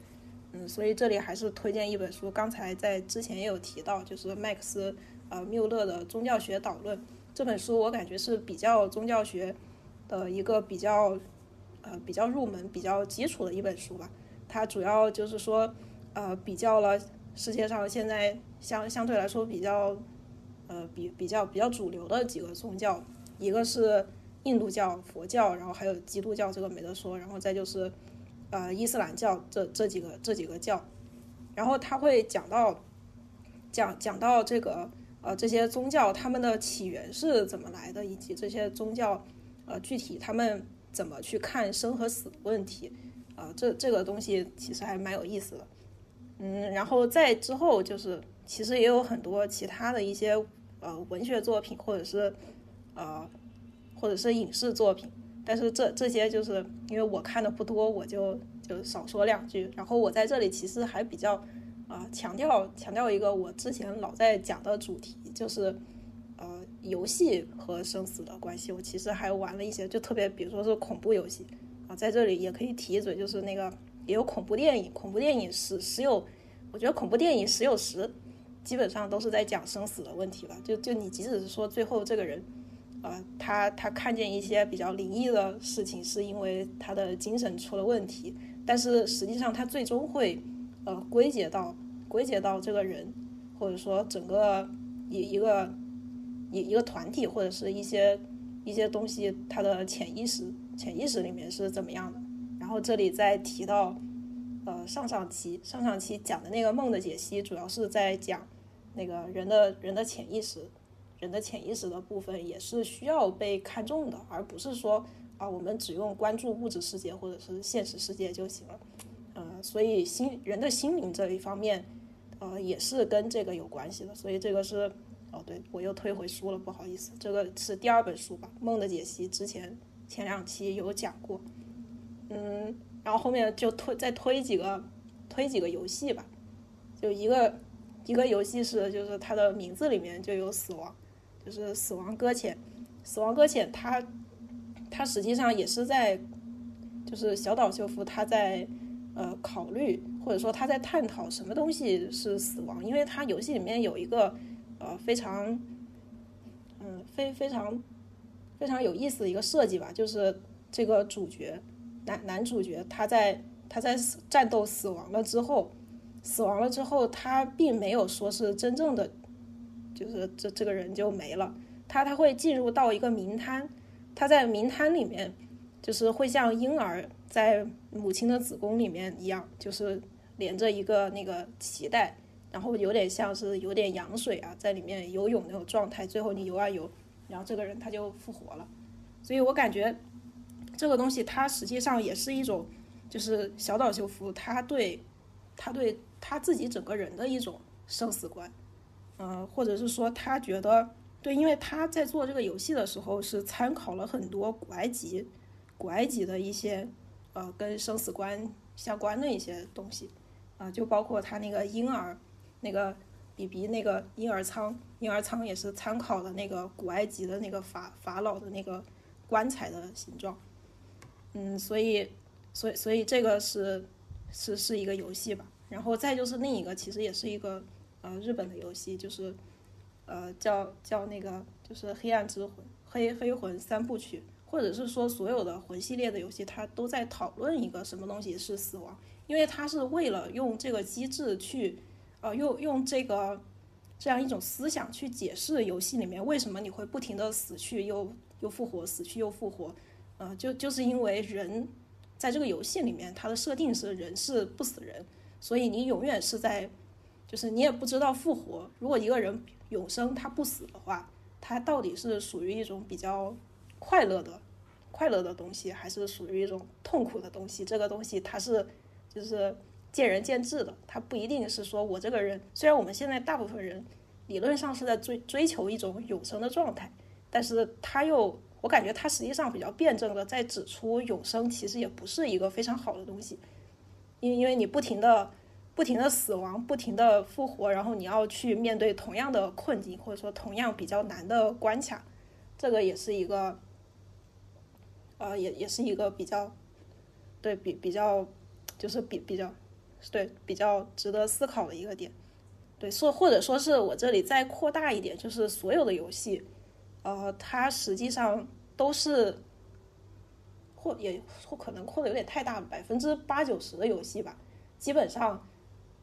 嗯，所以这里还是推荐一本书，刚才在之前也有提到，就是麦克斯呃缪勒的《宗教学导论》这本书，我感觉是比较宗教学的一个比较呃比较入门、比较基础的一本书吧。它主要就是说呃比较了世界上现在相相对来说比较。呃，比比较比较主流的几个宗教，一个是印度教、佛教，然后还有基督教，这个没得说，然后再就是呃伊斯兰教这这几个这几个教，然后他会讲到讲讲到这个呃这些宗教他们的起源是怎么来的，以及这些宗教呃具体他们怎么去看生和死的问题，啊这这个东西其实还蛮有意思的，嗯，然后再之后就是。其实也有很多其他的一些呃文学作品，或者是呃或者是影视作品，但是这这些就是因为我看的不多，我就就少说两句。然后我在这里其实还比较啊强调强调一个我之前老在讲的主题，就是呃游戏和生死的关系。我其实还玩了一些，就特别比如说是恐怖游戏啊，在这里也可以提一嘴，就是那个也有恐怖电影，恐怖电影十十有，我觉得恐怖电影十有十。基本上都是在讲生死的问题吧，就就你即使是说最后这个人，呃，他他看见一些比较灵异的事情，是因为他的精神出了问题，但是实际上他最终会，呃，归结到归结到这个人，或者说整个一一个一一个团体或者是一些一些东西，他的潜意识潜意识里面是怎么样的。然后这里再提到，呃，上上期上上期讲的那个梦的解析，主要是在讲。那个人的人的潜意识，人的潜意识的部分也是需要被看重的，而不是说啊，我们只用关注物质世界或者是现实世界就行了。呃，所以心人的心灵这一方面，呃，也是跟这个有关系的。所以这个是，哦，对我又退回书了，不好意思，这个是第二本书吧，《梦的解析》，之前前两期有讲过。嗯，然后后面就推再推几个推几个游戏吧，就一个。一个游戏是，就是它的名字里面就有死亡，就是死亡搁浅。死亡搁浅，它它实际上也是在，就是小岛秀夫他在呃考虑或者说他在探讨什么东西是死亡，因为他游戏里面有一个呃非常嗯非非常非常有意思的一个设计吧，就是这个主角男男主角他在他在战斗死亡了之后。死亡了之后，他并没有说是真正的，就是这这个人就没了。他他会进入到一个冥滩，他在冥滩里面，就是会像婴儿在母亲的子宫里面一样，就是连着一个那个脐带，然后有点像是有点羊水啊，在里面游泳那种状态。最后你游啊游，然后这个人他就复活了。所以我感觉这个东西它实际上也是一种，就是小岛秀夫他对他对。他自己整个人的一种生死观，嗯，或者是说他觉得对，因为他在做这个游戏的时候是参考了很多古埃及、古埃及的一些呃跟生死观相关的一些东西，啊，就包括他那个婴儿那个比比那个婴儿舱，婴儿舱也是参考了那个古埃及的那个法法老的那个棺材的形状，嗯，所以所以所以这个是。是是一个游戏吧。然后再就是另一个，其实也是一个呃日本的游戏，就是呃叫叫那个就是《黑暗之魂》黑黑魂三部曲，或者是说所有的魂系列的游戏，它都在讨论一个什么东西是死亡，因为它是为了用这个机制去呃用用这个这样一种思想去解释游戏里面为什么你会不停的死去又又复活，死去又复活，呃就就是因为人在这个游戏里面，它的设定是人是不死人。所以你永远是在，就是你也不知道复活。如果一个人永生他不死的话，他到底是属于一种比较快乐的、快乐的东西，还是属于一种痛苦的东西？这个东西它是就是见仁见智的，它不一定是说我这个人。虽然我们现在大部分人理论上是在追追求一种永生的状态，但是他又我感觉他实际上比较辩证的在指出永生其实也不是一个非常好的东西。因因为你不停的、不停的死亡，不停的复活，然后你要去面对同样的困境，或者说同样比较难的关卡，这个也是一个，呃，也也是一个比较，对比比较，就是比比较，对比较值得思考的一个点。对，说或者说是我这里再扩大一点，就是所有的游戏，呃，它实际上都是。扩也或可能扩的有点太大了，百分之八九十的游戏吧，基本上，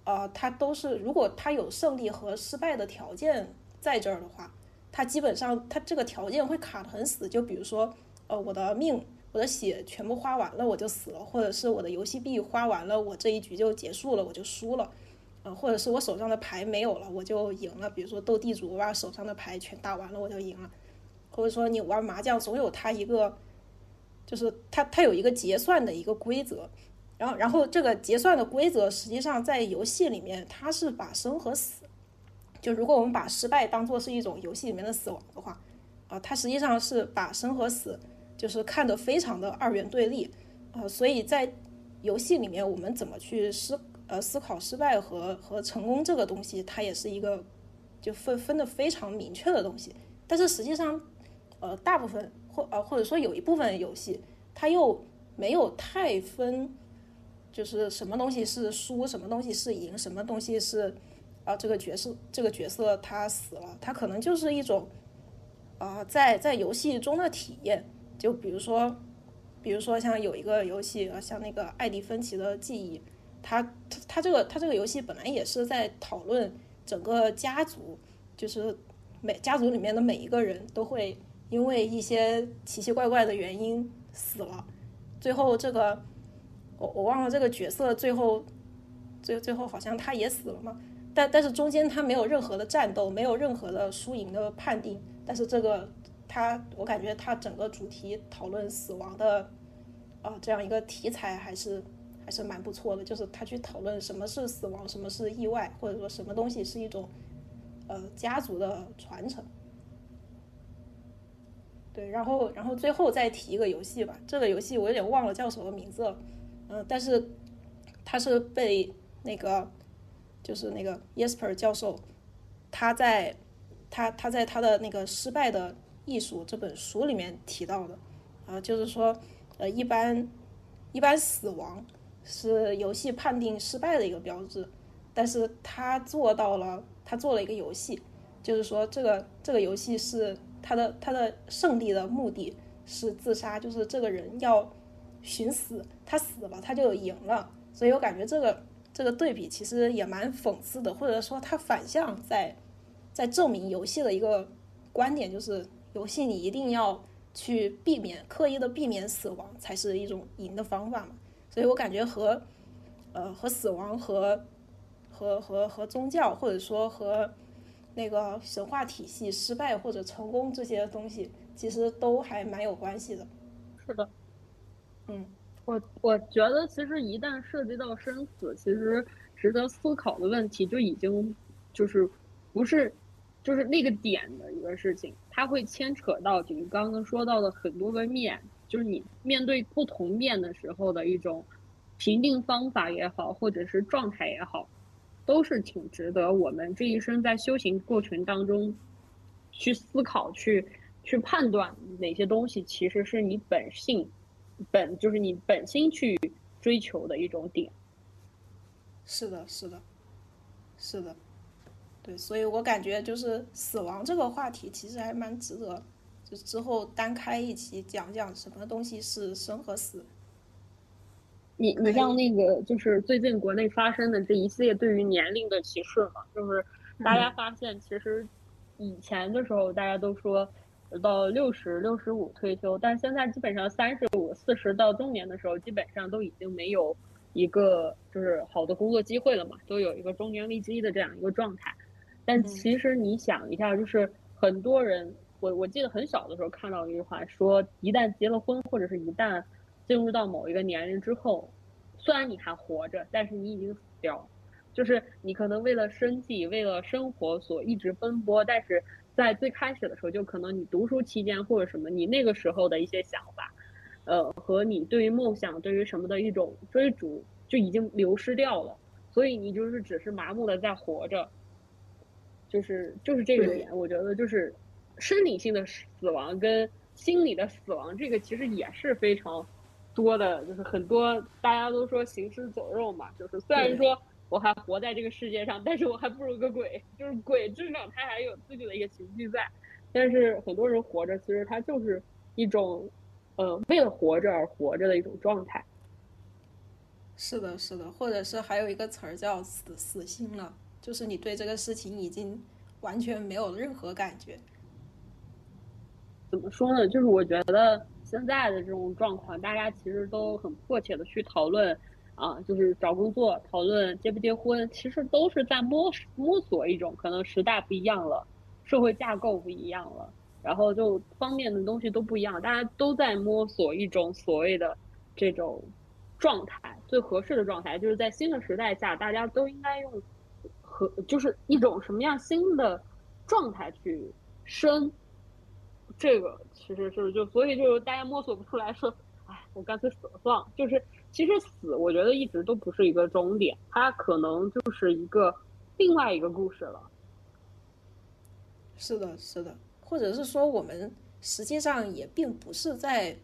呃，它都是如果它有胜利和失败的条件在这儿的话，它基本上它这个条件会卡的很死。就比如说，呃，我的命、我的血全部花完了，我就死了；或者是我的游戏币花完了，我这一局就结束了，我就输了；呃，或者是我手上的牌没有了，我就赢了。比如说斗地主，我把手上的牌全打完了，我就赢了；或者说你玩麻将，总有它一个。就是它，它有一个结算的一个规则，然后，然后这个结算的规则实际上在游戏里面，它是把生和死，就如果我们把失败当做是一种游戏里面的死亡的话，啊，它实际上是把生和死就是看得非常的二元对立，啊，所以在游戏里面我们怎么去思呃思考失败和和成功这个东西，它也是一个就分分的非常明确的东西，但是实际上，呃，大部分。或呃，或者说有一部分游戏，它又没有太分，就是什么东西是输，什么东西是赢，什么东西是啊，这个角色这个角色他死了，他可能就是一种啊，在在游戏中的体验。就比如说，比如说像有一个游戏啊，像那个艾迪芬奇的记忆，他他他这个他这个游戏本来也是在讨论整个家族，就是每家族里面的每一个人都会。因为一些奇奇怪怪的原因死了，最后这个我我忘了这个角色最后最最后好像他也死了嘛，但但是中间他没有任何的战斗，没有任何的输赢的判定，但是这个他我感觉他整个主题讨论死亡的啊这样一个题材还是还是蛮不错的，就是他去讨论什么是死亡，什么是意外，或者说什么东西是一种呃家族的传承。对，然后，然后最后再提一个游戏吧。这个游戏我有点忘了叫什么名字了，嗯，但是它是被那个就是那个 Yesper 教授，他在他他在他的那个《失败的艺术》这本书里面提到的，啊，就是说，呃，一般一般死亡是游戏判定失败的一个标志，但是他做到了，他做了一个游戏，就是说这个这个游戏是。他的他的胜利的目的是自杀，就是这个人要寻死，他死了他就赢了，所以我感觉这个这个对比其实也蛮讽刺的，或者说他反向在在证明游戏的一个观点，就是游戏你一定要去避免刻意的避免死亡才是一种赢的方法嘛，所以我感觉和呃和死亡和和和和宗教或者说和。那个神话体系失败或者成功这些东西，其实都还蛮有关系的。是的，嗯，我我觉得其实一旦涉及到生死，其实值得思考的问题就已经就是不是就是那个点的一个事情，它会牵扯到就你刚刚说到的很多个面，就是你面对不同面的时候的一种评定方法也好，或者是状态也好。都是挺值得我们这一生在修行过程当中去思考、去去判断哪些东西其实是你本性本就是你本心去追求的一种点。是的，是的，是的，对，所以我感觉就是死亡这个话题其实还蛮值得，就之后单开一期讲讲什么东西是生和死。你你像那个就是最近国内发生的这一系列对于年龄的歧视嘛，就是大家发现其实以前的时候大家都说到六十六十五退休，但现在基本上三十五四十到中年的时候，基本上都已经没有一个就是好的工作机会了嘛，都有一个中年危机的这样一个状态。但其实你想一下，就是很多人，我我记得很小的时候看到一句话说，一旦结了婚或者是一旦进入到某一个年龄之后，虽然你还活着，但是你已经死掉了，就是你可能为了生计、为了生活所一直奔波，但是在最开始的时候，就可能你读书期间或者什么，你那个时候的一些想法，呃，和你对于梦想、对于什么的一种追逐，就已经流失掉了，所以你就是只是麻木的在活着，就是就是这个点，我觉得就是生理性的死亡跟。心理的死亡，这个其实也是非常多的，就是很多大家都说行尸走肉嘛，就是虽然说我还活在这个世界上，但是我还不如个鬼，就是鬼至少他还有自己的一个情绪在，但是很多人活着，其实他就是一种，呃，为了活着而活着的一种状态。是的，是的，或者是还有一个词儿叫死死心了，就是你对这个事情已经完全没有任何感觉。怎么说呢？就是我觉得现在的这种状况，大家其实都很迫切的去讨论，啊，就是找工作，讨论结不结婚，其实都是在摸摸索一种可能时代不一样了，社会架构不一样了，然后就方面的东西都不一样，大家都在摸索一种所谓的这种状态，最合适的状态，就是在新的时代下，大家都应该用和就是一种什么样新的状态去生。这个其实是就所以就是大家摸索不出来，说，哎，我干脆死了算了。就是其实死，我觉得一直都不是一个终点，它可能就是一个另外一个故事了。是的，是的，或者是说我们实际上也并不是在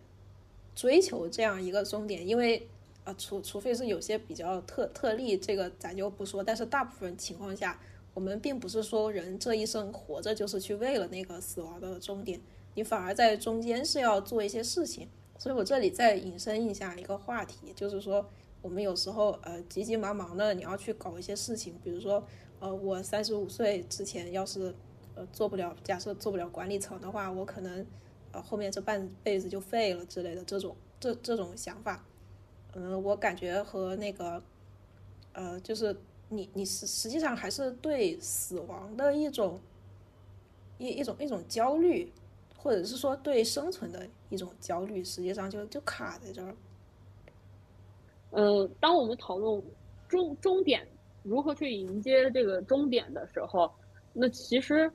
追求这样一个终点，因为啊，除除非是有些比较特特例，这个咱就不说。但是大部分情况下，我们并不是说人这一生活着就是去为了那个死亡的终点。你反而在中间是要做一些事情，所以我这里再引申一下一个话题，就是说我们有时候呃急急忙忙的你要去搞一些事情，比如说呃我三十五岁之前要是呃做不了，假设做不了管理层的话，我可能呃后面这半辈子就废了之类的这种这这种想法，嗯，我感觉和那个呃就是你你实实际上还是对死亡的一种一一种一种焦虑。或者是说对生存的一种焦虑，实际上就就卡在这儿。嗯，当我们讨论终终点如何去迎接这个终点的时候，那其实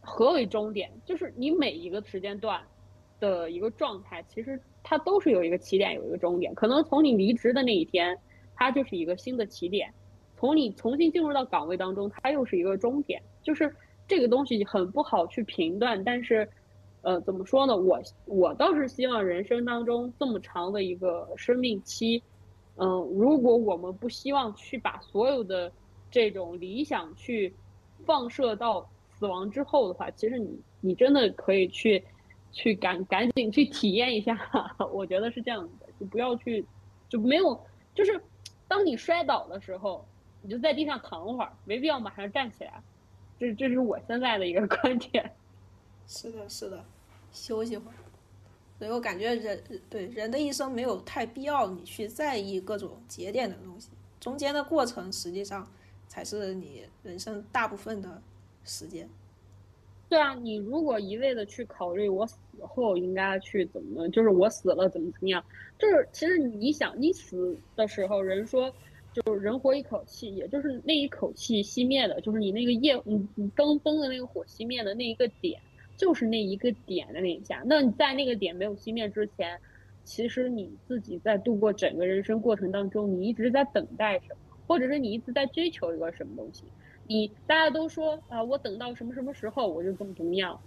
何为终点？就是你每一个时间段的一个状态，其实它都是有一个起点，有一个终点。可能从你离职的那一天，它就是一个新的起点；从你重新进入到岗位当中，它又是一个终点。就是这个东西很不好去评断，但是。呃，怎么说呢？我我倒是希望人生当中这么长的一个生命期，嗯，如果我们不希望去把所有的这种理想去放射到死亡之后的话，其实你你真的可以去去赶赶紧去体验一下，我觉得是这样子的，就不要去就没有就是当你摔倒的时候，你就在地上躺会儿，没必要马上站起来，这这是我现在的一个观点。是的，是的。休息会儿，所以我感觉人对人的一生没有太必要你去在意各种节点的东西，中间的过程实际上才是你人生大部分的时间。对啊，你如果一味的去考虑我死后应该去怎么，就是我死了怎么怎么样，就是其实你想，你死的时候，人说就是人活一口气，也就是那一口气熄灭的，就是你那个夜，你你灯灯的那个火熄灭的那一个点。就是那一个点的那一下，那你在那个点没有熄灭之前，其实你自己在度过整个人生过程当中，你一直在等待什么，或者是你一直在追求一个什么东西。你大家都说啊，我等到什么什么时候我就怎么怎么样，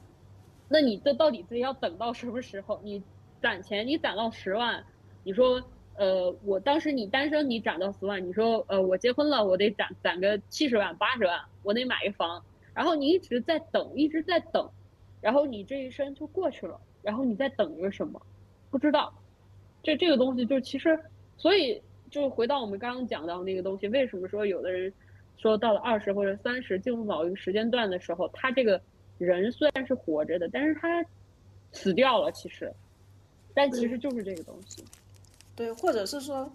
那你这到底是要等到什么时候？你攒钱，你攒到十万，你说呃，我当时你单身你攒到十万，你说呃我结婚了我得攒攒个七十万八十万，我得买一房，然后你一直在等，一直在等，然后你这一生就过去了，然后你在等着什么？不知道。这这个东西就其实，所以就回到我们刚刚讲到那个东西，为什么说有的人说到了二十或者三十进入某一个时间段的时候，他这个人虽然是活着的，但是他死掉了，其实，但其实就是这个东西。对，或者是说，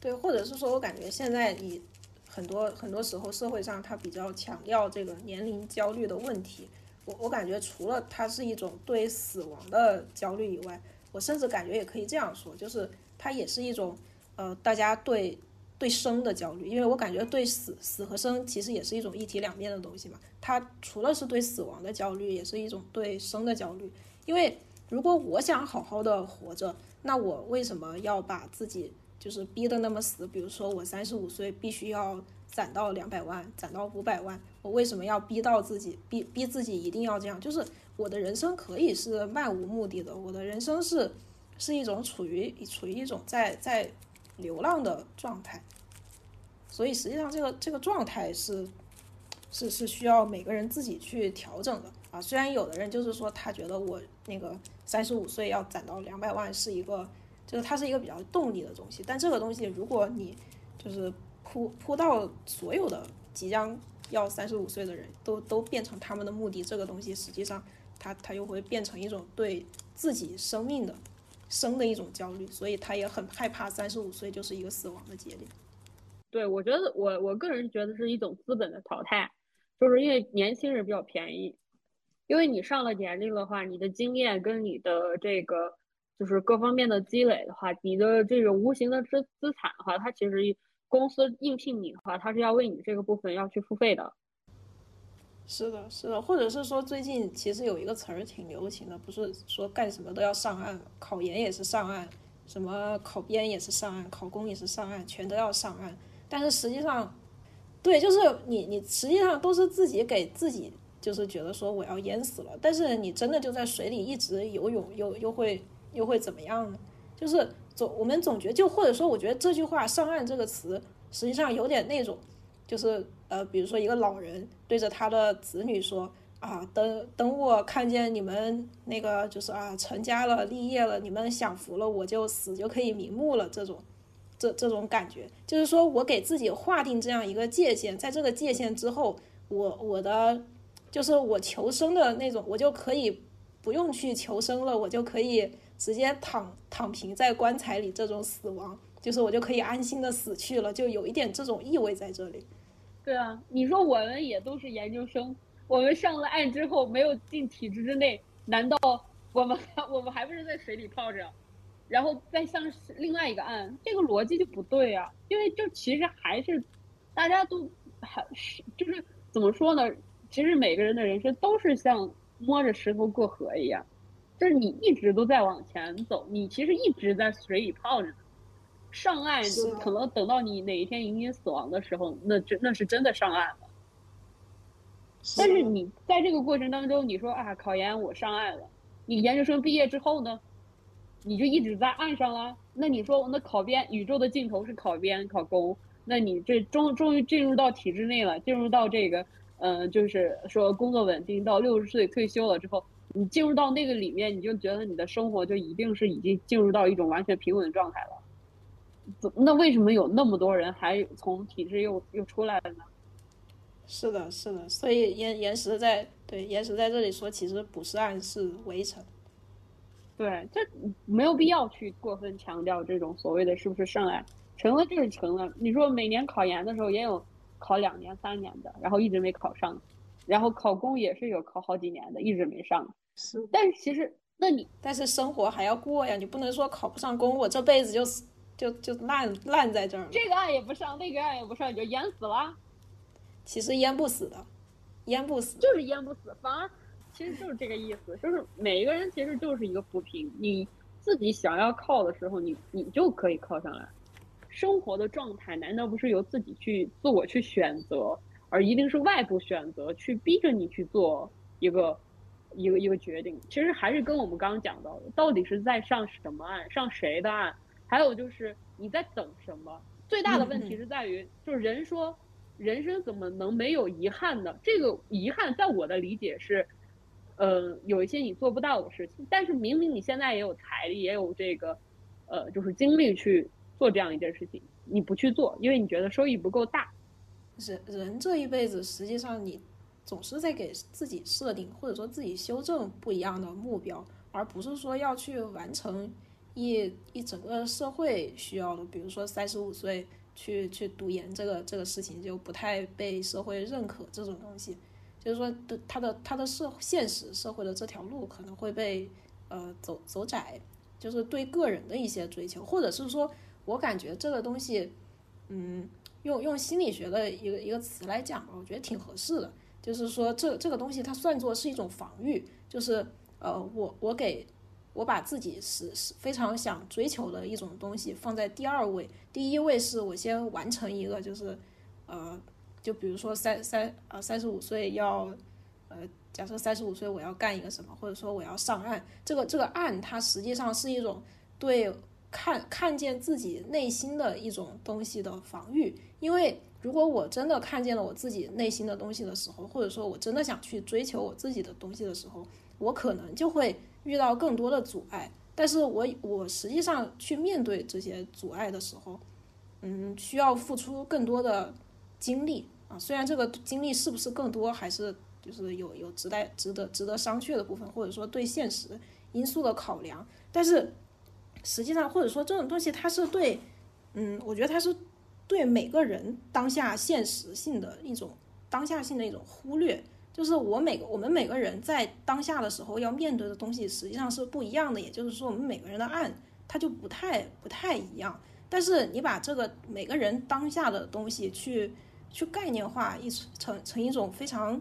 对，或者是说我感觉现在你很多很多时候社会上他比较强调这个年龄焦虑的问题，我我感觉除了它是一种对死亡的焦虑以外。我甚至感觉也可以这样说，就是它也是一种，呃，大家对对生的焦虑，因为我感觉对死死和生其实也是一种一体两面的东西嘛。它除了是对死亡的焦虑，也是一种对生的焦虑。因为如果我想好好的活着，那我为什么要把自己就是逼得那么死？比如说我三十五岁必须要攒到两百万，攒到五百万，我为什么要逼到自己，逼逼自己一定要这样？就是。我的人生可以是漫无目的的，我的人生是是一种处于处于一种在在流浪的状态，所以实际上这个这个状态是是是需要每个人自己去调整的啊。虽然有的人就是说他觉得我那个三十五岁要攒到两百万是一个，就是它是一个比较动力的东西，但这个东西如果你就是铺铺到所有的即将要三十五岁的人都都变成他们的目的，这个东西实际上。他他又会变成一种对自己生命的生的一种焦虑，所以他也很害怕三十五岁就是一个死亡的节点。对，我觉得我我个人觉得是一种资本的淘汰，就是因为年轻人比较便宜，因为你上了年龄的话，你的经验跟你的这个就是各方面的积累的话，你的这个无形的资资产的话，它其实公司应聘你的话，他是要为你这个部分要去付费的。是的，是的，或者是说最近其实有一个词儿挺流行的，不是说干什么都要上岸，考研也是上岸，什么考编也是上岸，考公也是上岸，全都要上岸。但是实际上，对，就是你你实际上都是自己给自己就是觉得说我要淹死了，但是你真的就在水里一直游泳，又又会又会怎么样呢？就是总我们总觉得就或者说我觉得这句话“上岸”这个词实际上有点那种。就是呃，比如说一个老人对着他的子女说啊，等等我看见你们那个就是啊成家了立业了，你们享福了，我就死就可以瞑目了。这种这这种感觉，就是说我给自己划定这样一个界限，在这个界限之后，我我的就是我求生的那种，我就可以不用去求生了，我就可以直接躺躺平在棺材里，这种死亡，就是我就可以安心的死去了，就有一点这种意味在这里。对啊，你说我们也都是研究生，我们上了岸之后没有进体制之内，难道我们我们还不是在水里泡着，然后再向另外一个岸？这个逻辑就不对啊！因为就其实还是大家都还是就是怎么说呢？其实每个人的人生都是像摸着石头过河一样，就是你一直都在往前走，你其实一直在水里泡着呢。上岸就可能等到你哪一天迎接死亡的时候，那真那是真的上岸了。但是你在这个过程当中，你说啊，考研我上岸了，你研究生毕业之后呢，你就一直在岸上了。那你说那考编，宇宙的尽头是考编考公，那你这终终于进入到体制内了，进入到这个嗯，就是说工作稳定，到六十岁退休了之后，你进入到那个里面，你就觉得你的生活就一定是已经进入到一种完全平稳的状态了。那为什么有那么多人还从体制又又出来了呢？是的，是的，所以岩岩石在对岩石在这里说，其实不是暗示围城。对，这没有必要去过分强调这种所谓的是不是上岸，成了就是成了。你说每年考研的时候也有考两年、三年的，然后一直没考上，然后考公也是有考好几年的，一直没上。是，但是其实那你但是生活还要过呀，你不能说考不上公，我这辈子就死。就就烂烂在这儿了，这个岸也不上，那个岸也不上，你就淹死了。其实淹不死的，淹不死，就是淹不死，反而其实就是这个意思，就是每一个人其实就是一个浮萍，你自己想要靠的时候，你你就可以靠上来。生活的状态难道不是由自己去自我去选择，而一定是外部选择去逼着你去做一个一个一个决定？其实还是跟我们刚刚讲到的，到底是在上什么岸，上谁的岸？还有就是你在等什么？最大的问题是在于，就是人说人生怎么能没有遗憾呢？这个遗憾在我的理解是，呃，有一些你做不到的事情，但是明明你现在也有财力，也有这个，呃，就是精力去做这样一件事情，你不去做，因为你觉得收益不够大。人人这一辈子，实际上你总是在给自己设定，或者说自己修正不一样的目标，而不是说要去完成一一整个社会需要的，比如说三十五岁去去读研这个这个事情就不太被社会认可。这种东西，就是说的他的他的社现实社会的这条路可能会被呃走走窄，就是对个人的一些追求，或者是说我感觉这个东西，嗯。用用心理学的一个一个词来讲吧，我觉得挺合适的。就是说，这这个东西它算作是一种防御，就是呃，我我给我把自己是是非常想追求的一种东西放在第二位，第一位是我先完成一个，就是呃，就比如说三三呃三十五岁要呃，假设三十五岁我要干一个什么，或者说我要上岸，这个这个岸它实际上是一种对。看看见自己内心的一种东西的防御，因为如果我真的看见了我自己内心的东西的时候，或者说我真的想去追求我自己的东西的时候，我可能就会遇到更多的阻碍。但是我我实际上去面对这些阻碍的时候，嗯，需要付出更多的精力啊。虽然这个精力是不是更多，还是就是有有值得值得值得商榷的部分，或者说对现实因素的考量，但是。实际上，或者说这种东西，它是对，嗯，我觉得它是对每个人当下现实性的一种当下性的一种忽略。就是我每个我们每个人在当下的时候要面对的东西，实际上是不一样的。也就是说，我们每个人的案它就不太不太一样。但是你把这个每个人当下的东西去去概念化，一成成一种非常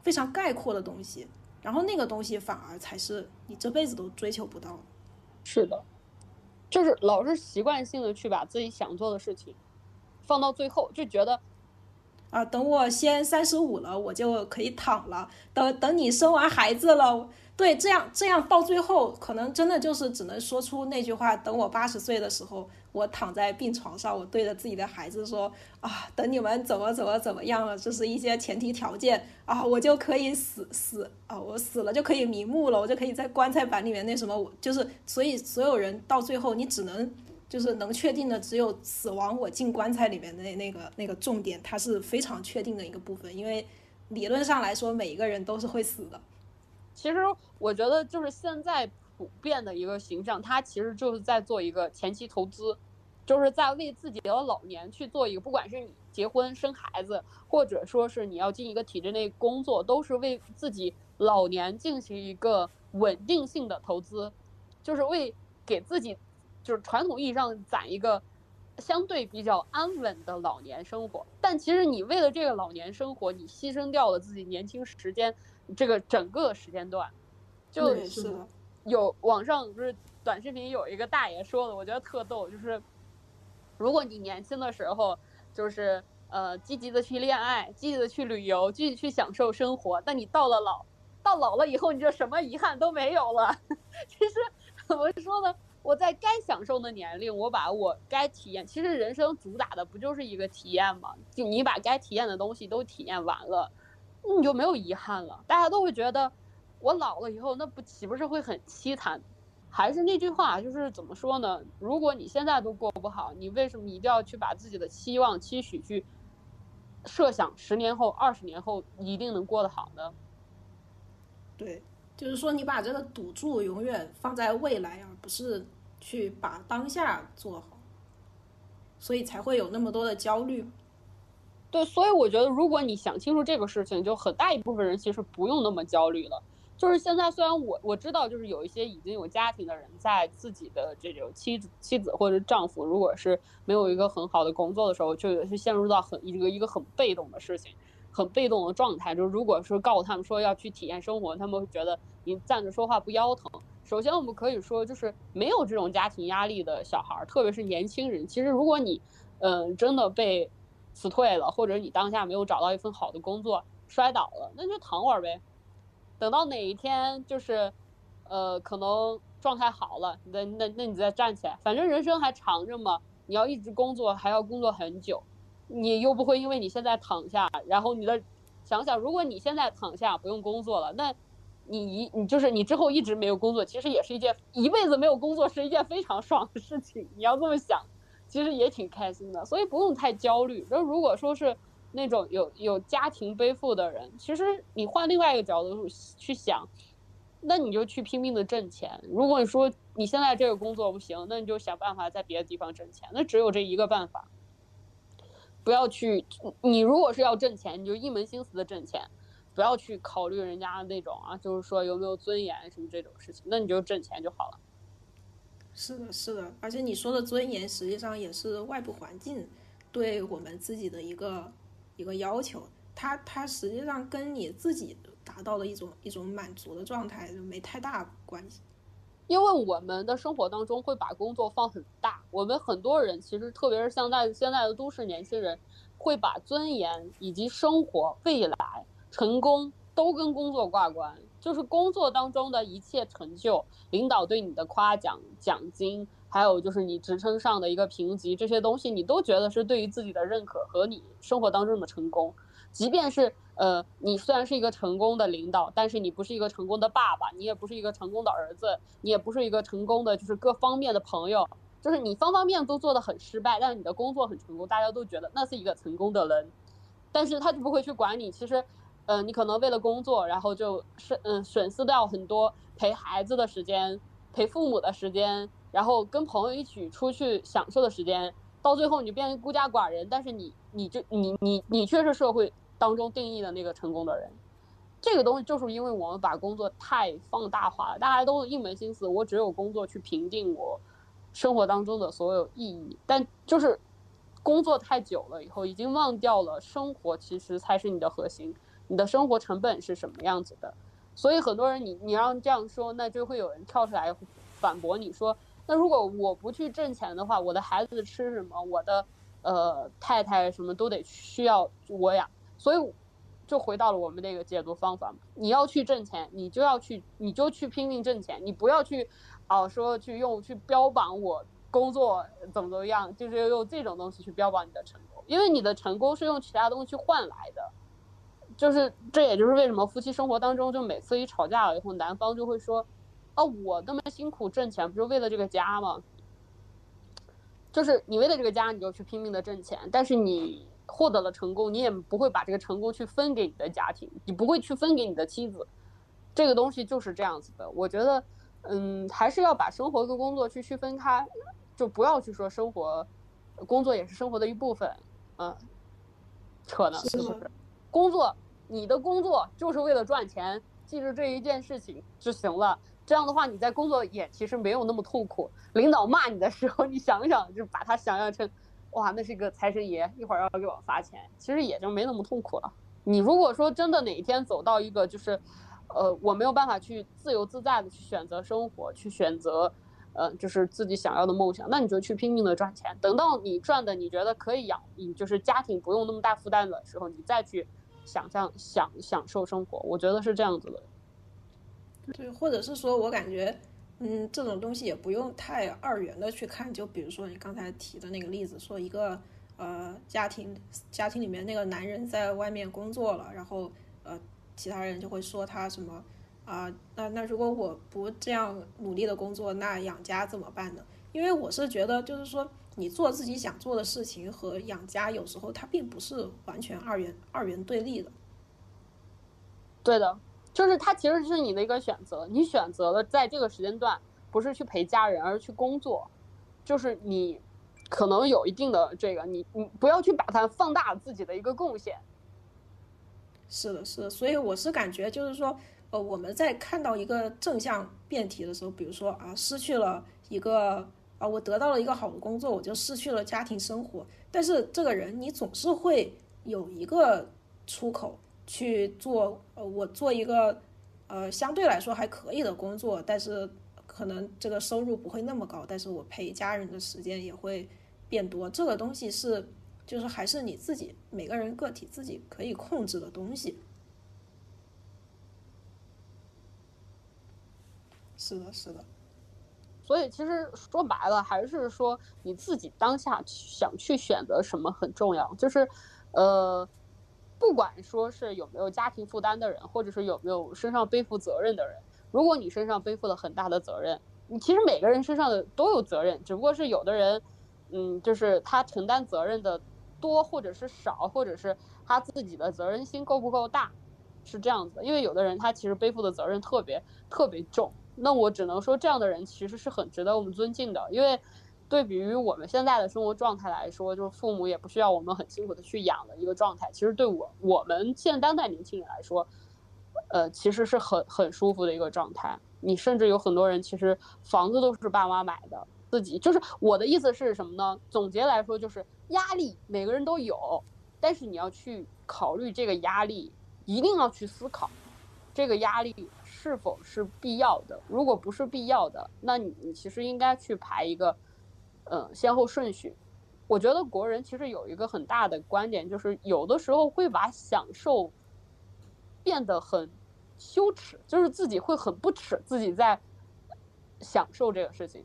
非常概括的东西，然后那个东西反而才是你这辈子都追求不到。是的。就是老是习惯性的去把自己想做的事情放到最后，就觉得啊，等我先三十五了，我就可以躺了。等等你生完孩子了。对，这样这样到最后，可能真的就是只能说出那句话：等我八十岁的时候，我躺在病床上，我对着自己的孩子说：“啊，等你们怎么怎么怎么样了，这是一些前提条件啊，我就可以死死啊，我死了就可以瞑目了，我就可以在棺材板里面那什么，我就是，所以所有人到最后，你只能就是能确定的只有死亡，我进棺材里面的那那个那个重点，它是非常确定的一个部分，因为理论上来说，每一个人都是会死的。”其实我觉得，就是现在普遍的一个形象，他其实就是在做一个前期投资，就是在为自己的老年去做一个，不管是你结婚生孩子，或者说是你要进一个体制内工作，都是为自己老年进行一个稳定性的投资，就是为给自己，就是传统意义上攒一个相对比较安稳的老年生活。但其实你为了这个老年生活，你牺牲掉了自己年轻时间。这个整个时间段，就是有网上不是短视频有一个大爷说的，我觉得特逗，就是如果你年轻的时候就是呃积极的去恋爱，积极的去旅游，积极去享受生活，但你到了老，到老了以后，你就什么遗憾都没有了。其实怎么说呢？我在该享受的年龄，我把我该体验，其实人生主打的不就是一个体验吗？就你把该体验的东西都体验完了。你就没有遗憾了，大家都会觉得我老了以后那不岂不是会很凄惨？还是那句话，就是怎么说呢？如果你现在都过不好，你为什么一定要去把自己的期望、期许去设想十年后、二十年后一定能过得好呢？对，就是说你把这个赌注永远放在未来，而不是去把当下做好，所以才会有那么多的焦虑。对，所以我觉得，如果你想清楚这个事情，就很大一部分人其实不用那么焦虑了。就是现在，虽然我我知道，就是有一些已经有家庭的人，在自己的这种妻子、妻子或者丈夫，如果是没有一个很好的工作的时候，就是陷入到很一个一个很被动的事情，很被动的状态。就是如果说告诉他们说要去体验生活，他们会觉得你站着说话不腰疼。首先，我们可以说，就是没有这种家庭压力的小孩，特别是年轻人，其实如果你，嗯，真的被。辞退了，或者你当下没有找到一份好的工作，摔倒了，那就躺会儿呗。等到哪一天就是，呃，可能状态好了，那那那你再站起来，反正人生还长着嘛，你要一直工作，还要工作很久，你又不会因为你现在躺下，然后你的想想，如果你现在躺下不用工作了，那你一你就是你之后一直没有工作，其实也是一件一辈子没有工作是一件非常爽的事情，你要这么想，其实也挺开心的，所以不用太焦虑。那如果说是那种有有家庭背负的人，其实你换另外一个角度去想。那你就去拼命的挣钱。如果你说你现在这个工作不行，那你就想办法在别的地方挣钱。那只有这一个办法。不要去，你如果是要挣钱，你就一门心思的挣钱，不要去考虑人家那种啊，就是说有没有尊严什么这种事情。那你就挣钱就好了。是的，是的。而且你说的尊严，实际上也是外部环境对我们自己的一个一个要求。它它实际上跟你自己。达到了一种一种满足的状态就，没太大关系。因为我们的生活当中会把工作放很大，我们很多人其实特别是现在现在的都市年轻人，会把尊严以及生活、未来、成功都跟工作挂关。就是工作当中的一切成就，领导对你的夸奖、奖金，还有就是你职称上的一个评级，这些东西你都觉得是对于自己的认可和你生活当中的成功，即便是。呃，你虽然是一个成功的领导，但是你不是一个成功的爸爸，你也不是一个成功的儿子，你也不是一个成功的，就是各方面的朋友，就是你方方面面都做的很失败，但是你的工作很成功，大家都觉得那是一个成功的人，但是他就不会去管你。其实，呃，你可能为了工作，然后就是嗯损失掉很多陪孩子的时间，陪父母的时间，然后跟朋友一起出去享受的时间，到最后你就变成孤家寡人，但是你你就你你你却是社会。当中定义的那个成功的人，这个东西就是因为我们把工作太放大化了，大家都一门心思，我只有工作去评定我生活当中的所有意义。但就是工作太久了以后，已经忘掉了生活其实才是你的核心，你的生活成本是什么样子的。所以很多人，你你让这样说，那就会有人跳出来反驳你说，那如果我不去挣钱的话，我的孩子吃什么？我的呃太太什么都得需要我养。所以，就回到了我们那个解读方法嘛。你要去挣钱，你就要去，你就去拼命挣钱。你不要去，哦，说去用去标榜我工作怎么怎么样，就是要用这种东西去标榜你的成功。因为你的成功是用其他东西去换来的。就是这也就是为什么夫妻生活当中，就每次一吵架了以后，男方就会说，哦，我那么辛苦挣钱，不是为了这个家吗？就是你为了这个家，你就去拼命的挣钱，但是你。获得了成功，你也不会把这个成功去分给你的家庭，你不会去分给你的妻子，这个东西就是这样子的。我觉得，嗯，还是要把生活跟工作去区分开，就不要去说生活，工作也是生活的一部分，嗯，扯呢是不是？工作，你的工作就是为了赚钱，记住这一件事情就行了。这样的话，你在工作也其实没有那么痛苦。领导骂你的时候，你想想，就把它想象成。哇，那是个财神爷，一会儿要给我发钱，其实也就没那么痛苦了。你如果说真的哪一天走到一个就是，呃，我没有办法去自由自在的去选择生活，去选择，呃，就是自己想要的梦想，那你就去拼命的赚钱。等到你赚的你觉得可以养你，就是家庭不用那么大负担的时候，你再去想象享享受生活。我觉得是这样子的。对，或者是说我感觉。嗯，这种东西也不用太二元的去看，就比如说你刚才提的那个例子，说一个呃家庭家庭里面那个男人在外面工作了，然后呃其他人就会说他什么啊，那那如果我不这样努力的工作，那养家怎么办呢？因为我是觉得，就是说你做自己想做的事情和养家有时候它并不是完全二元二元对立的。对的。就是它其实是你的一个选择，你选择了在这个时间段不是去陪家人，而是去工作，就是你可能有一定的这个，你你不要去把它放大自己的一个贡献。是的，是的，所以我是感觉就是说，呃，我们在看到一个正向辩题的时候，比如说啊，失去了一个啊，我得到了一个好的工作，我就失去了家庭生活，但是这个人你总是会有一个出口。去做，呃，我做一个，呃，相对来说还可以的工作，但是可能这个收入不会那么高，但是我陪家人的时间也会变多。这个东西是，就是还是你自己每个人个体自己可以控制的东西。是的，是的。所以其实说白了，还是说你自己当下想去选择什么很重要。就是，呃，不管说是有没有家庭负担的人，或者是有没有身上背负责任的人，如果你身上背负了很大的责任，你其实每个人身上的都有责任，只不过是有的人，嗯，就是他承担责任的多，或者是少，或者是他自己的责任心够不够大，是这样子的。因为有的人他其实背负的责任特别特别重。那我只能说，这样的人其实是很值得我们尊敬的，因为对比于我们现在的生活状态来说，就是父母也不需要我们很辛苦的去养的一个状态。其实对我我们现当代年轻人来说，呃，其实是很很舒服的一个状态。你甚至有很多人其实房子都是爸妈买的，自己就是我的意思是什么呢？总结来说就是压力每个人都有，但是你要去考虑这个压力，一定要去思考这个压力。是否是必要的？如果不是必要的，那你你其实应该去排一个，嗯，先后顺序。我觉得国人其实有一个很大的观点，就是有的时候会把享受变得很羞耻，就是自己会很不耻自己在享受这个事情。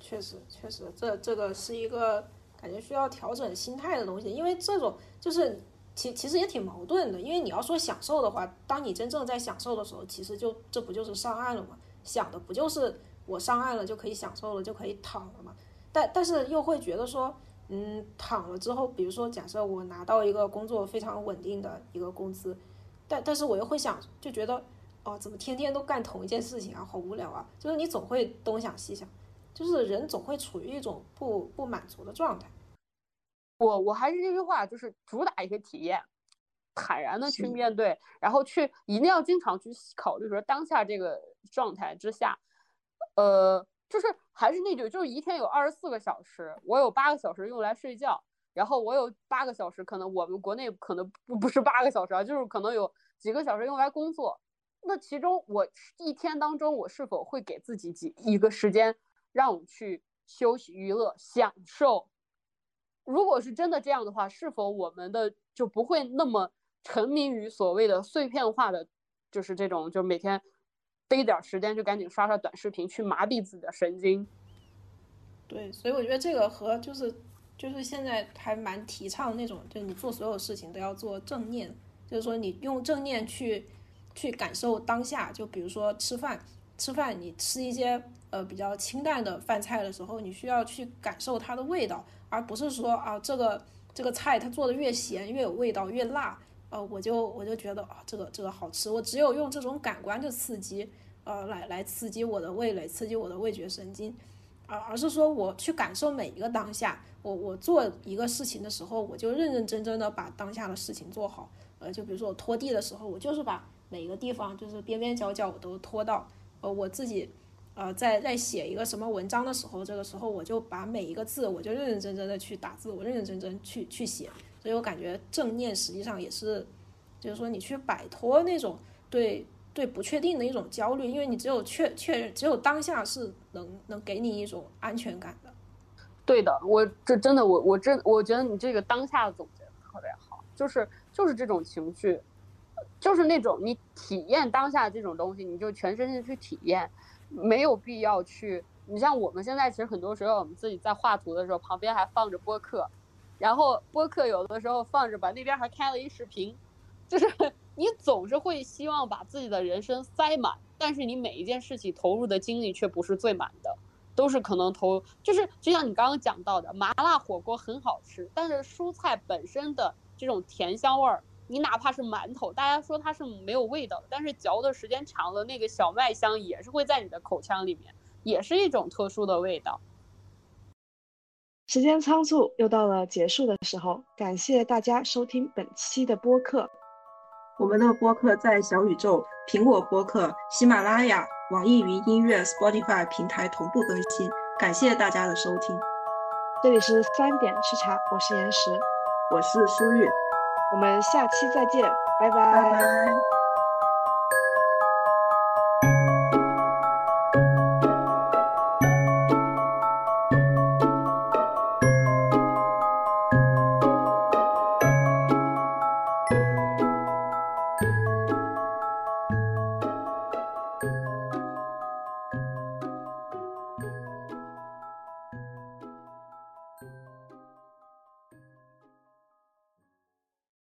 确实，确实，这这个是一个感觉需要调整心态的东西，因为这种就是。其其实也挺矛盾的，因为你要说享受的话，当你真正在享受的时候，其实就这不就是上岸了吗？想的不就是我上岸了就可以享受了，就可以躺了嘛？但但是又会觉得说，嗯，躺了之后，比如说假设我拿到一个工作非常稳定的一个工资，但但是我又会想，就觉得哦，怎么天天都干同一件事情啊，好无聊啊！就是你总会东想西想，就是人总会处于一种不不满足的状态。我我还是这句话，就是主打一个体验，坦然的去面对，然后去一定要经常去考虑说当下这个状态之下，呃，就是还是那句，就是一天有二十四个小时，我有八个小时用来睡觉，然后我有八个小时，可能我们国内可能不不是八个小时啊，就是可能有几个小时用来工作，那其中我一天当中我是否会给自己几一个时间让我去休息、娱乐、享受？如果是真的这样的话，是否我们的就不会那么沉迷于所谓的碎片化的，就是这种，就每天逮点时间就赶紧刷刷短视频，去麻痹自己的神经？对，所以我觉得这个和就是就是现在还蛮提倡那种，就你做所有事情都要做正念，就是说你用正念去去感受当下。就比如说吃饭，吃饭你吃一些呃比较清淡的饭菜的时候，你需要去感受它的味道。而不是说啊，这个这个菜它做的越咸越有味道越辣，呃，我就我就觉得啊，这个这个好吃。我只有用这种感官的刺激，呃，来来刺激我的味蕾，刺激我的味觉神经，而而是说我去感受每一个当下。我我做一个事情的时候，我就认认真真的把当下的事情做好。呃，就比如说我拖地的时候，我就是把每一个地方就是边边角角我都拖到，呃，我自己。呃，在在写一个什么文章的时候，这个时候我就把每一个字，我就认认真真的去打字，我认认真真去去写。所以我感觉正念实际上也是，就是说你去摆脱那种对对不确定的一种焦虑，因为你只有确确认，只有当下是能能给你一种安全感的。对的，我这真的我我真我觉得你这个当下的总结特别好，就是就是这种情绪，就是那种你体验当下这种东西，你就全身心去体验。没有必要去，你像我们现在其实很多时候我们自己在画图的时候，旁边还放着播客，然后播客有的时候放着吧，那边还开了一视频，就是 你总是会希望把自己的人生塞满，但是你每一件事情投入的精力却不是最满的，都是可能投，就是就像你刚刚讲到的，麻辣火锅很好吃，但是蔬菜本身的这种甜香味儿。你哪怕是馒头，大家说它是没有味道，但是嚼的时间长了，那个小麦香也是会在你的口腔里面，也是一种特殊的味道。时间仓促，又到了结束的时候，感谢大家收听本期的播客。我们的播客在小宇宙、苹果播客、喜马拉雅、网易云音乐、Spotify 平台同步更新，感谢大家的收听。这里是三点吃茶，我是岩石，我是舒玉。我们下期再见，拜拜。